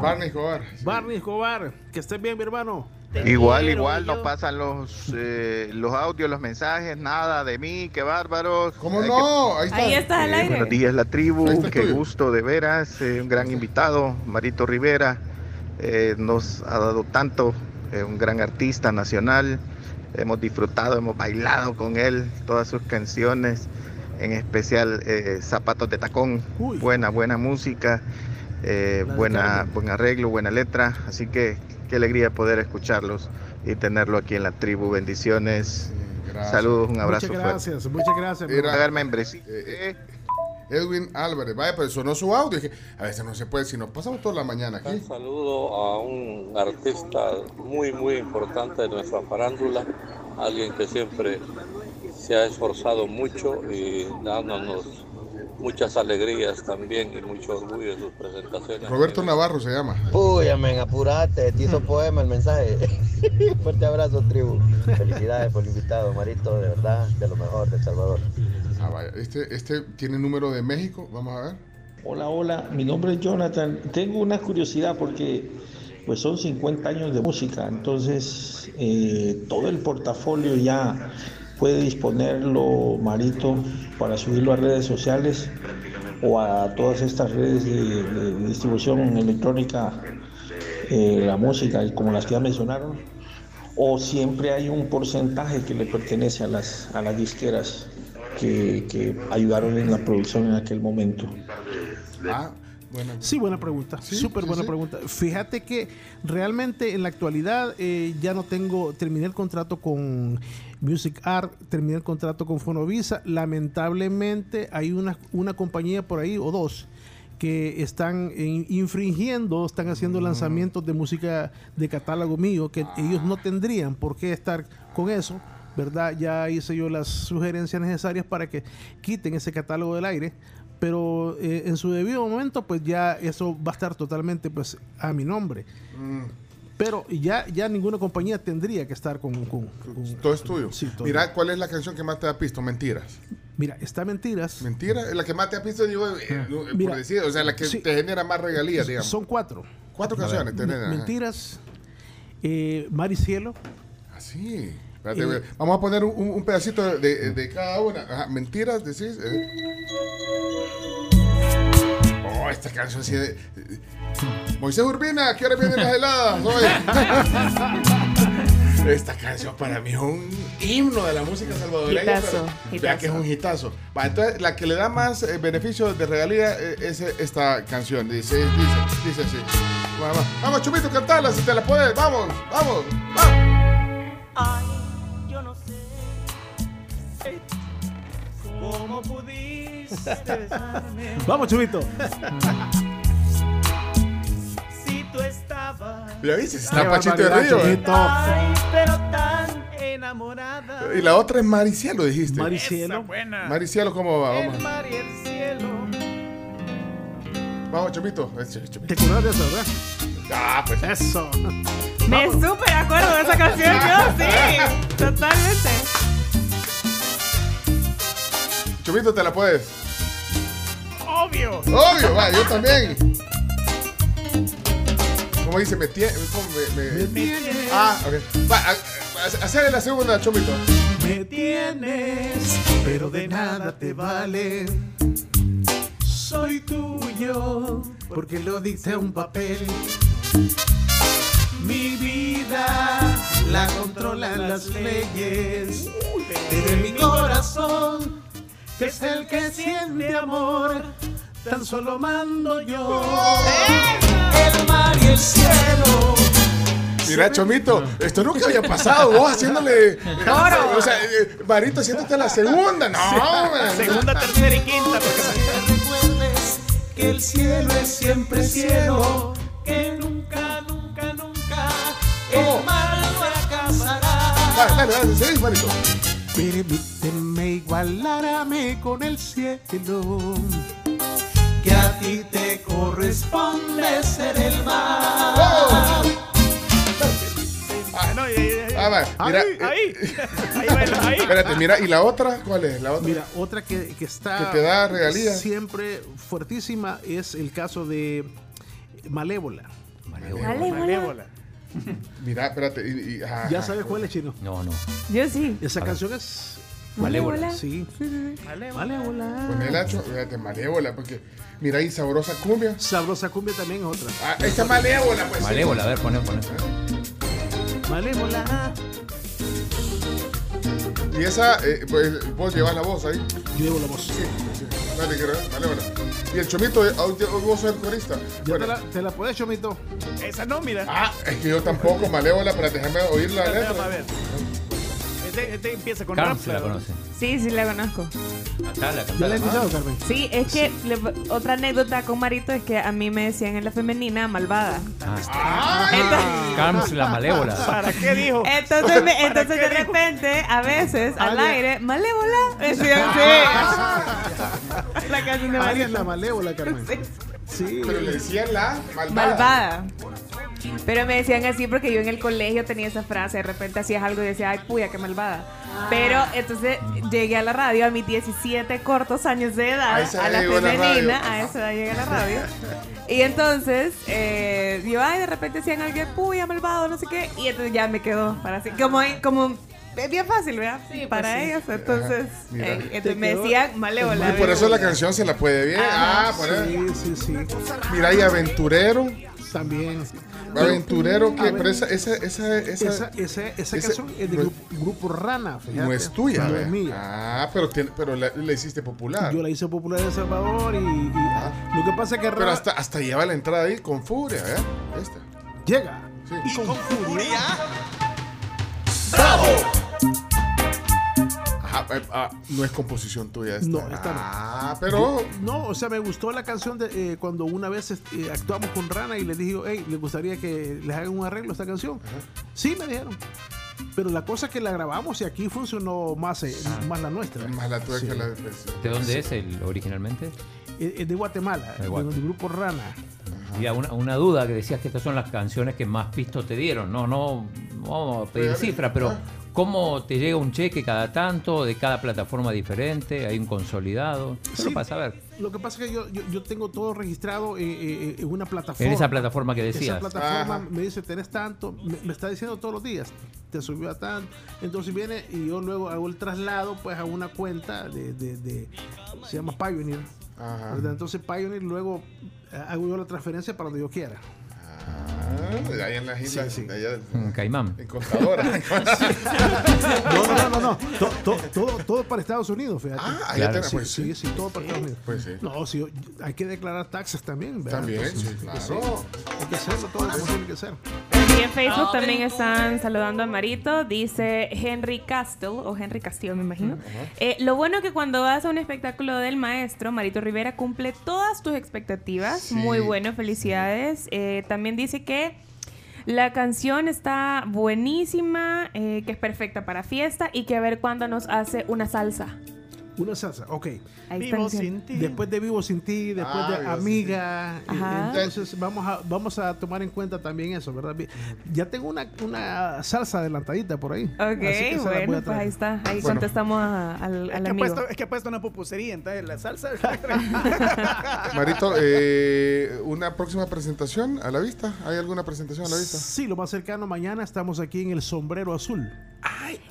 S3: Barney Escobar.
S4: Barney Escobar, que estés bien, mi hermano.
S25: Igual, igual, no pasan los, eh, los audios, los mensajes, nada de mí, qué bárbaros.
S3: ¿Cómo
S25: Hay
S3: no? Ahí
S25: que-
S3: está.
S8: Ahí estás al
S25: Eh,
S8: aire.
S25: buenos días, la tribu, qué
S3: tuyo.
S25: gusto de veras, eh, un gran invitado, Marito Rivera, eh, nos ha dado tanto, eh, un gran artista nacional, hemos disfrutado, hemos bailado con él, todas sus canciones, en especial eh, Zapatos de Tacón, buena, buena música, eh, buena, buen arreglo, buena letra, así que qué alegría poder escucharlos y tenerlo aquí en la tribu, bendiciones,
S3: gracias.
S25: saludos, un abrazo
S4: Muchas
S25: fuerte.
S4: gracias, muchas gracias. mi
S3: Era-
S25: membresía.
S3: Eh, Edwin Álvarez, vaya, pues sonó su audio. Dije, a veces no se puede, si nos pasamos toda la mañana aquí.
S26: Un saludo a un artista muy, muy importante de nuestra farándula, alguien que siempre se ha esforzado mucho y dándonos muchas alegrías también y mucho orgullo en sus presentaciones.
S3: Roberto Navarro se llama.
S27: Uy, amén, apurate, te hizo poema el mensaje. Fuerte abrazo, tribu. Felicidades por el invitado, Marito, de verdad, de lo mejor de El Salvador.
S3: Ah, vaya. Este, este tiene número de México. Vamos a ver.
S28: Hola, hola, mi nombre es Jonathan. Tengo una curiosidad porque pues son 50 años de música, entonces eh, todo el portafolio ya puede disponerlo Marito para subirlo a redes sociales o a todas estas redes de, de distribución electrónica, eh, la música, como las que ya mencionaron, o siempre hay un porcentaje que le pertenece a las, a las disqueras que, que ayudaron en la producción en aquel momento.
S3: Ah, bueno.
S4: Sí, buena pregunta. Súper buena pregunta. Fíjate que realmente en la actualidad eh, ya no tengo, terminé el contrato con Music Art, terminé el contrato con Fonovisa. Lamentablemente hay una, una compañía por ahí o dos que están infringiendo, están haciendo lanzamientos de música de catálogo mío, que ellos no tendrían por qué estar con eso, ¿verdad? Ya hice yo las sugerencias necesarias para que quiten ese catálogo del aire, pero eh, en su debido momento, pues ya eso va a estar totalmente pues a mi nombre.
S3: Mm,
S4: Pero ya, ya ninguna compañía tendría que estar con... con- con-
S3: todo es tuyo.
S4: Sí, todo.
S3: Mira, ¿cuál es la canción que más te da pisto? Mentiras.
S4: Mira, está Mentiras.
S3: Mentira, es la que más te da pisto, digo, eh, eh,
S4: Mira,
S3: por decir, o sea, la que
S4: sí.
S3: te genera más regalías, digamos.
S4: Son cuatro.
S3: Cuatro canciones te generan.
S4: Mentiras, eh, Mar y Cielo.
S3: Así. Espérate,
S4: Eh.
S3: Vamos a poner un, un pedacito de, de- de cada una. Ajá, Mentiras, decís. eh. Oh, esta canción sí. de- Moisés Urbina, ¿qué hora vienen las heladas? Oye. Esta canción para mí es un himno de la música salvadoreña.
S5: Hitazo,
S3: pero que es un hitazo. Va, entonces, la que le da más eh, beneficio de regalía eh, es eh, esta canción. Dice, dice, dice así. Vamos, vamos, Chumito, cantala si te la puedes. Vamos, vamos, vamos.
S10: Ay, yo no sé cómo pudiste besarme.
S4: Vamos, Chubito.
S3: Ya viste, está Pachito de Río. eh.
S10: Ay, pero tan enamorada.
S3: Y la otra es Maricielo, dijiste.
S4: Maricielo.
S10: Esa buena.
S3: Maricielo, ¿cómo va? Vamos,
S10: El mar y el cielo.
S3: vamos Chumito. Eh.
S4: ¿Te acuerdas de eso, verdad?
S3: Ah, pues.
S4: Eso.
S5: Me súper acuerdo de esa canción, yo sí. Totalmente.
S3: Chumito, te la puedes.
S10: Obvio.
S3: Obvio, va, yo también. ¿Cómo dice? Me tiene. Me, me- Ah, ok. Va, a- a- hacer la segunda, Chumito.
S4: Me tienes, pero de nada te vale. Soy tuyo, porque lo dicté un papel. Mi vida la controlan las leyes. Pero en mi corazón, que es el que siente amor, tan solo mando yo.
S10: El mar y el cielo.
S3: Mira, Chomito, esto nunca había pasado. Vos haciéndole.
S10: Oro.
S3: O sea, eh, Marito haciéndote la segunda. No, man.
S29: Segunda, tercera y quinta. Porque...
S10: Recuerdes que el cielo es siempre cielo. Que nunca, nunca, nunca el mar fracasará.
S3: Dale, dale, dale, seguís, Marito.
S4: Permíteme igualarme con el cielo.
S10: Que a ti te corresponde ser el mar.
S29: Ah,
S3: Ah, va, mira,
S29: ahí,
S3: eh,
S29: ahí. Ahí, baila, ahí.
S3: Espérate, mira, ¿y la otra? ¿Cuál es? La otra.
S4: Mira, otra que, que está
S3: Que te da regalías.
S4: siempre fuertísima es el caso de Malévola.
S29: Malévola.
S3: Mira, espérate. y- y- ajá,
S4: ¿Ya
S3: ajá.
S4: sabes cuál es chino?
S6: No, no.
S8: Yo sí.
S4: Esa
S6: A ver.
S4: canción es
S8: Malévola.
S4: Sí. Malévola.
S3: Con el hacho, fíjate, malévola, porque mira ahí sabrosa cumbia.
S4: Sabrosa cumbia también es otra.
S3: Ah, esta malévola, pues.
S6: Malévola, a ver, poné, poné.
S4: Malévola.
S3: Y esa, eh, pues, vos llevas la voz ahí.
S4: Yo llevo la voz.
S3: Sí, sí. Dale, quiero ver, malévola. Y el chomito, eh, hoy hoy vos sos el corista. Bueno.
S4: te, la, te la puedes, Chomito.
S29: Esa no, mira.
S3: Ah, es que yo tampoco, malévola, pero déjame oír la letra.
S29: ver. Este, este empieza con
S6: Carmen
S29: rap.
S6: la
S29: pero-
S6: conoce.
S8: Sí, sí la conozco.
S6: Cantala,
S4: ¿Ya la
S6: cantala.
S4: he escuchado, Carmen?
S8: Sí, es que le- otra anécdota con Marito es que a mí me decían en la femenina malvada.
S6: Ah, Carms la malévola.
S29: ¿Para qué dijo?
S8: Entonces, me-
S29: ¿Para
S8: entonces
S29: qué
S8: de
S29: dijo?
S8: repente, a veces, al
S4: Alia.
S8: aire, malévola. Decían, sí. la canción de
S4: Aria es la
S8: Marito.
S4: malévola, Carmen. Sí.
S3: Pero le decían la malvada.
S8: Malvada. Pero me decían así porque yo en el colegio tenía esa frase, de repente hacías algo y decía, ay, puya, qué malvada. Pero entonces llegué a la radio a mis 17 cortos años de edad,
S3: A
S8: la femenina, a esa edad llegué a la radio. Y entonces, eh, yo, ay, de repente decían alguien, puya, malvado, no sé qué, y entonces ya me quedó para así, como, como, es bien fácil, ¿verdad?
S5: Sí,
S8: para
S5: pues sí.
S8: ellos, entonces,
S3: Mira.
S8: eh, entonces me decían malévola.
S3: Y por eso la canción se la puede bien.
S8: Ajá.
S3: Ah, por eso.
S4: Sí, sí, sí.
S3: Mira, y aventurero.
S4: También.
S3: Aventurero, que pero esa, esa, esa, esa,
S4: Esa, esa, esa
S3: esa-
S4: canción es del grupo, grupo Rana, fíjate.
S3: no es tuya.
S4: No es mía.
S3: Ah, pero, tiene, pero la, la hiciste popular.
S4: Yo la hice popular en El Salvador y, y- lo que pasa es que
S3: Pero
S4: Rana
S3: hasta, hasta lleva la entrada ahí con furia, ¿eh? Esta.
S4: llega.
S3: Sí.
S4: Y con furia.
S3: Ajá, eh, ah, no es composición tuya esta.
S4: No, esta no.
S3: Ah, pero.
S4: No, o sea, me gustó la canción de eh, cuando una vez este, actuamos con Rana y les dije, hey, ¿les gustaría que les hagan un arreglo a esta canción? Sí, me dijeron. Pero la cosa es que la grabamos y aquí funcionó más, eh, más la nuestra.
S3: Más la tuya
S4: Sí.
S3: que la de
S6: ¿De dónde es el originalmente?
S4: Es de Guatemala,
S6: De
S4: del
S6: Guate.
S4: grupo Rana.
S6: Mira, una, una duda que decías que estas son las canciones que más pistos te dieron. No, no, no vamos a pedir
S3: pero ah.
S6: ¿Cómo te llega un cheque cada tanto, de cada plataforma diferente? ¿Hay un consolidado? Solo
S4: Sí.
S6: para saber.
S4: Lo que pasa es que yo, yo, yo tengo todo registrado eh, eh, en una plataforma.
S6: En esa plataforma que
S4: Esa
S6: decías.
S4: plataforma
S3: Ajá.
S4: me dice, tenés tanto, me, me está diciendo todos los días, te subió a tanto. Entonces viene y yo luego hago el traslado pues a una cuenta de, de- de- se llama Pioneer.
S3: Ajá.
S4: Entonces Pioneer luego eh, hago yo la transferencia para donde yo quiera.
S3: Ah, de ahí en las islas.
S4: Sí, sí.
S3: allá,
S6: Un caimán.
S3: en Contadora.
S4: No, no, no, no, no. To- to- todo, todo para Estados Unidos, fíjate.
S3: ah, allá
S6: Claro,
S4: Sí,
S3: pues
S4: sí,
S3: sí.
S4: sí, todo para Estados Unidos.
S3: Pues sí.
S4: No, sí, hay que declarar taxes también, ¿verdad?
S3: También,
S4: Entonces,
S3: sí,
S4: hay que
S3: claro.
S4: Hay que hacerlo todo como tiene que ser.
S8: Y en Facebook también están saludando a Marito. Dice Henry Castle, o Henry Castillo, me imagino. Eh, lo bueno que cuando vas a un espectáculo del maestro, Marito Rivera cumple todas tus expectativas.
S3: Sí.
S8: Muy bueno, felicidades. Eh, también dice que la canción está buenísima, eh, que es perfecta para fiesta y que a ver cuándo nos hace una salsa.
S4: Una salsa, ok.
S8: Ahí
S29: Vivo
S8: están
S29: sin ti.
S4: Después de Vivo Sin Ti, después
S3: Ah,
S4: de
S3: Vivo Sin
S4: Amiga. eh,
S8: Ajá.
S4: Entonces vamos a, vamos a tomar en cuenta también eso, ¿verdad? Ya tengo una, una salsa adelantadita por ahí.
S8: Ok,
S4: Así que se la voy a
S8: bueno, pues
S4: traer.
S8: ahí está. Ahí
S3: Bueno.
S8: contestamos a- al,
S29: Es
S8: al
S29: que, ha
S8: amigo.
S29: puesto, es que ha puesto una pupusería, entonces la salsa.
S3: Marito, eh, ¿una próxima presentación a la vista? ¿Hay alguna presentación a la vista?
S4: Sí, lo más cercano mañana estamos aquí en el Sombrero Azul.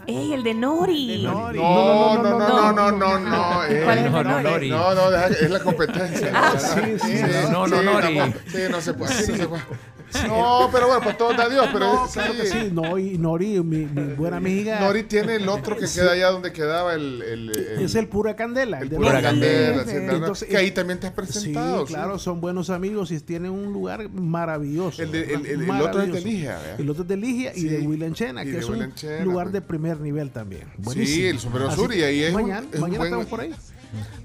S8: ¡Ey, el de Nori!
S3: No, no, no, no, no, no, no, no. eh,
S8: ¿Cuál es el de
S6: No, no,
S8: Nori?
S3: No, no, es la competencia.
S8: Ah,
S3: sí,
S4: sí, sí.
S6: No, no, Nori.
S3: Sí, no se puede, así no se puede. No, pero bueno, pues todo da Dios, pero
S4: No,
S3: sí.
S4: claro que sí. Nori, Nori mi, mi buena amiga.
S3: Nori tiene el otro que queda allá donde quedaba el... el, el-
S4: es el Pura Candela.
S3: el
S4: de
S3: Pura
S4: Nori.
S3: Candela,
S4: Sí.
S3: ¿no?
S4: Entonces,
S3: que ahí también te has presentado.
S4: Sí, claro, son buenos amigos y tienen un lugar maravilloso.
S3: El de- el otro es de
S4: Maravilloso.
S3: Ligia, ¿verdad?
S4: El otro es de Ligia y de William Chena,
S3: Y
S4: que
S3: de
S4: es un
S3: Chena,
S4: lugar de primer nivel también.
S3: Sí, el Sombrero Sur, y ahí es un-
S4: mañana,
S3: es
S4: mañana
S3: buen-
S4: estamos por ahí.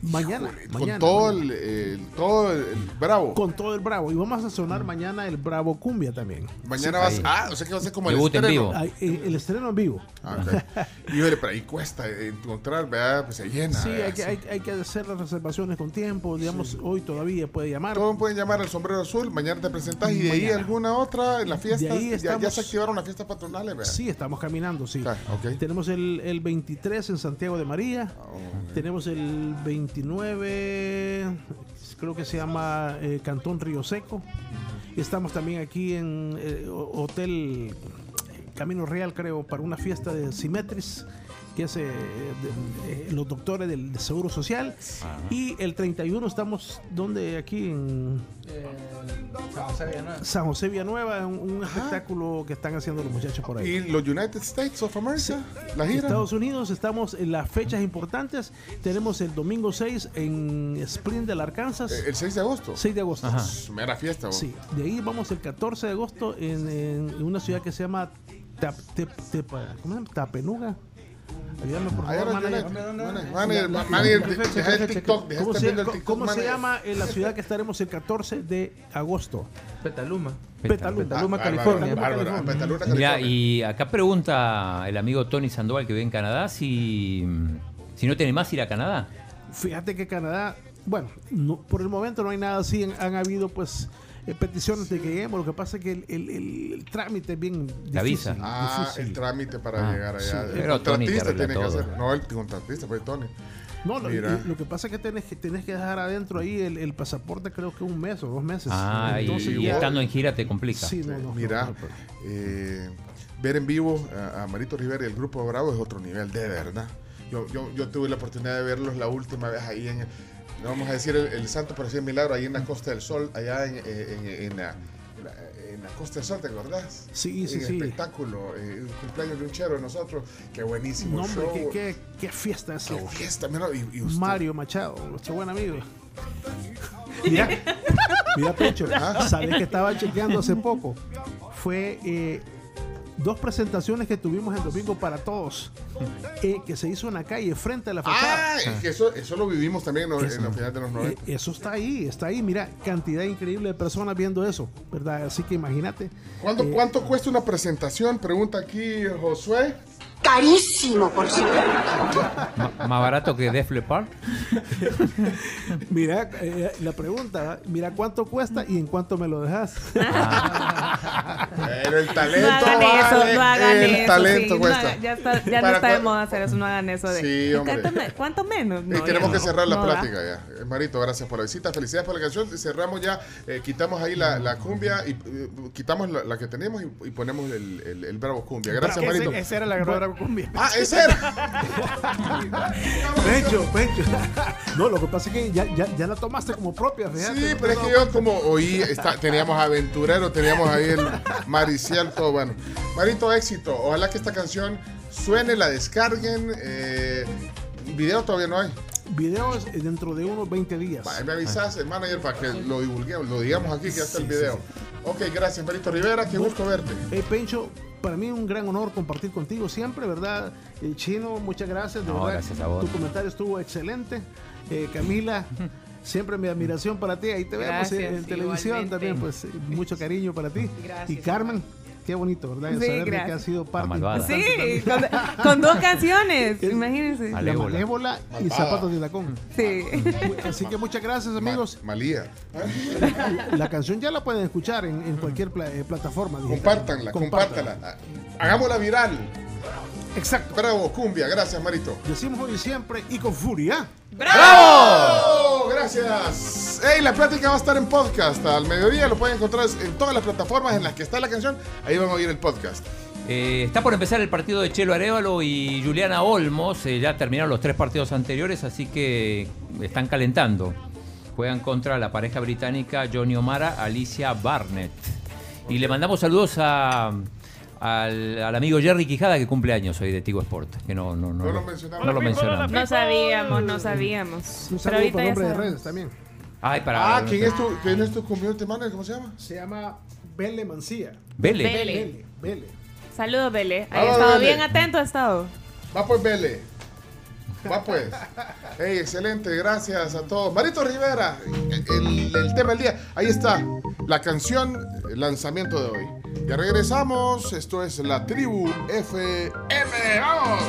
S4: Mañana,
S3: Con
S4: mañana,
S3: todo
S4: mañana.
S3: el, el- todo el, el bravo.
S4: Con todo el Bravo. Y vamos a sonar mañana el Bravo Cumbia también.
S3: Mañana
S4: Sí.
S3: vas. Ah, o sea que va a ser como el
S6: Debut en
S3: estreno.
S6: vivo.
S4: Ay, el estreno en vivo.
S3: Ah, ok. Y vale, pero ahí cuesta encontrar, ¿verdad? Pues se llena.
S4: Sí, hay que, hay, hay que hacer las reservaciones con tiempo. Digamos, hoy todavía puede llamar.
S3: Todos pueden llamar al sombrero azul, mañana te presentas y de ahí alguna otra en la fiesta.
S4: De ahí
S3: ya, ya
S4: estamos-
S3: se activaron las fiestas patronales, ¿verdad?
S4: Sí, estamos caminando, sí.
S3: Ah.
S4: Tenemos el, el 23 en Santiago de María. Tenemos el 29, creo que se llama eh, Cantón Río Seco. Estamos también aquí en eh, ho- Hotel Camino Real, creo, para una fiesta de Simetris que es eh, de- eh, los doctores del, del Seguro Social. Y el 31 estamos, donde Aquí en San José Villanueva, un, un espectáculo que están haciendo los muchachos por ahí.
S3: Y los United States of America, la gira.
S4: Estados Unidos, estamos en las fechas importantes. Tenemos el domingo 6 en Springdale, Arkansas.
S3: Eh, El 6 de agosto.
S4: 6 de agosto.
S3: Mera fiesta, vos.
S4: Sí, de ahí vamos el 14 de agosto en, en una ciudad que se llama Tap- Tep- Tepa- ¿cómo se llama? Tapenuga. Ayúdame, por favor, manager.
S3: United. Manager, manager, de- deja el TikTok,
S4: ¿Cómo, se,
S3: viendo el TikTok,
S4: cómo se
S3: manager.
S4: llama en la ciudad que estaremos el 14 de agosto?
S30: Petaluma.
S4: Petaluma.
S30: Petaluma,
S3: Ah,
S30: California.
S3: Petaluma,
S6: Mira, y acá pregunta el amigo Tony Sandoval que vive en Canadá si, si no tiene más ir a Canadá.
S4: Fíjate que Canadá, bueno, no- por el momento no hay nada así. Han, han habido pues peticiones de que lleguemos. Lo que pasa es que el, el- el- el trámite es bien difícil.
S6: La visa.
S3: Ah,
S4: difícil.
S3: el trámite para
S6: Ah,
S3: llegar allá. el contratista tiene que hacer. No, el contratista fue Tony.
S4: No, lo, y- que pasa es que tenés que, tenés que dejar adentro ahí el, el pasaporte, creo que un mes o dos meses.
S6: Ah, y-
S4: Entonces,
S6: y,
S4: ya-
S6: estando en gira te complica.
S4: Sí, no, no,
S3: Mira,
S4: no, no,
S3: eh, ver en vivo a, a Marito Rivera y el Grupo Bravo es otro nivel, de verdad. Yo, yo, yo tuve la oportunidad de verlos la última vez ahí en, no vamos a decir el, el Santo, el Milagro, ahí en la Costa del Sol, allá en, en, en- la, en Costa del Sol, ¿te acordás?
S4: Sí, sí,
S3: en
S4: sí.
S3: espectáculo, eh, un cumpleaños de un chero de nosotros, qué buenísimo
S4: No, hombre,
S3: show.
S4: qué, qué- qué fiesta es
S3: Qué fiesta, mira, y, y usted-
S4: Mario Machado, nuestro buen amigo. Mira, mira Pecho,
S3: Ah.
S4: sabes que estaba chequeando hace poco. Fue eh, dos presentaciones que tuvimos el domingo para todos, eh, que se hizo en la calle, frente a la fachada.
S3: Ah, es que eso, eso lo vivimos también en, en los finales de los 90.
S4: Eh, eso está ahí, está ahí. Mira, cantidad increíble de personas viendo eso, ¿verdad? Así que imagínate.
S3: ¿Cuánto,
S4: eh,
S3: ¿Cuánto cuesta una presentación? Pregunta aquí Josué.
S31: Carísimo, por cierto.
S6: Ma- más barato que Def Leppard.
S4: Mira, eh, la pregunta, mira cuánto cuesta y en cuánto me lo dejas.
S3: Pero el talento.
S8: No hagan eso,
S3: vale,
S8: no hagan
S3: el
S8: eso.
S3: talento
S8: sí,
S3: cuesta.
S8: no, ya está, ya no está de
S3: cua-
S8: moda hacer eso, no hagan eso de.
S3: Sí, hombre.
S8: ¿Cuánto, me- cuánto menos?
S3: Eh,
S8: No,
S3: tenemos
S8: ya
S3: que cerrar la plática ya. Eh, Marito, gracias por la visita. Felicidades por la canción. Cerramos ya, eh, quitamos ahí la, la cumbia y eh, quitamos la, la que tenemos y, y ponemos el, el, el Bravo Cumbia. Gracias,
S4: Ese-
S3: Marito.
S4: Esa era la cumbia.
S3: Ah, ese era.
S4: Pecho, pecho. No, lo que pasa es que ya, ya, ya la tomaste como propia, fíjate.
S3: Sí,
S4: no
S3: pero es que yo como oí, está- teníamos aventurero, teníamos ahí el maricial, todo bueno. Marito, éxito. Ojalá que esta canción suene, la descarguen. Eh, video todavía no hay.
S4: Videos eh, dentro de unos 20 días.
S3: Ahí me avisas, el manager, para que lo divulguemos, lo digamos aquí, que ya está el video. Ok, gracias, Marito Rivera, qué gusto verte.
S4: Hey, Pencho, para mí un gran honor compartir contigo siempre, ¿verdad? Eh, Chino, muchas gracias. De
S6: No,
S4: verdad,
S6: gracias a vos.
S4: Tu comentario estuvo excelente. Eh, Camila, siempre mi admiración para ti. Ahí te vemos
S5: Gracias,
S4: en, en televisión también, pues eh, mucho cariño para ti.
S5: Gracias,
S4: y Carmen, qué bonito, ¿verdad?
S8: Sí,
S4: Saber de que has sido parte importante
S8: Sí, con, con dos canciones, imagínense.
S4: La
S6: Malévola.
S4: malévola y
S3: Malvada.
S4: zapatos de tacón.
S8: Sí.
S4: Así que muchas gracias, amigos.
S3: Malía.
S4: La canción ya la pueden escuchar en, en cualquier pla- eh, plataforma. digital.
S3: Compártanla, compártanla. Hagámosla viral.
S4: Exacto.
S3: Bravo, cumbia, gracias, Marito.
S4: Decimos hoy y siempre y con furia.
S3: ¡Bravo! Gracias. Hey, la plática va a estar en podcast al mediodía. Lo pueden encontrar en todas las plataformas en las que está la canción. Ahí van a oír el podcast.
S6: Eh, está por empezar el partido de Chelo Arevalo y Juliana Olmos. eh, ya terminaron los tres partidos anteriores, así que están calentando. Juegan contra la pareja británica Johnny O'Mara, Alicia Barnett. Y le mandamos saludos a, al, al amigo Jerry Quijada que cumple años hoy de Tigo Sport. Que no, no, no,
S3: No lo
S6: no
S3: mencionamos.
S6: lo mencionamos.
S8: No sabíamos, no sabíamos.
S4: Un
S8: Pero
S4: saludo por
S8: ya
S4: nombre de redes también.
S6: Ay, para.
S3: Ah, ¿quién es tu, quién es tu community manager? ¿Cómo se llama?
S4: Se llama Bele Mancía.
S6: Vele.
S8: Vele.
S4: Bele. Bele.
S8: Saludos, Bele. Ha estado
S3: Bele.
S8: bien atento, ha estado.
S3: Va pues, Bele. Va pues. Hey, excelente, gracias a todos. Marito Rivera, el, el tema del día. Ahí está, la canción, el lanzamiento de hoy. Ya regresamos, esto es La Tribu FM. ¡Vamos!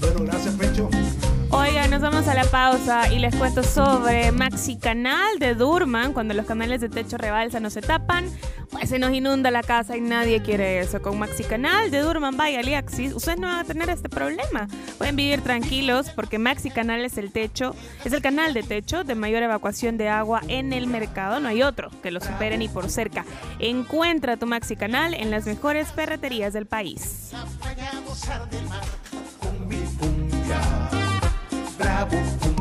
S4: Bueno, gracias, Pecho.
S8: Nos vamos a la pausa y les cuento sobre Maxi Canal de Durman. Cuando los canales de techo rebalsan o se tapan, pues se nos inunda la casa y nadie quiere eso. Con Maxi Canal de Durman by Aliaxis, ustedes no van a tener este problema. Pueden vivir tranquilos porque Maxi Canal es el techo, es el canal de techo de mayor evacuación de agua en el mercado. No hay otro que lo supere ni por cerca. Encuentra tu Maxi Canal en las mejores ferreterías del país.
S10: bravo.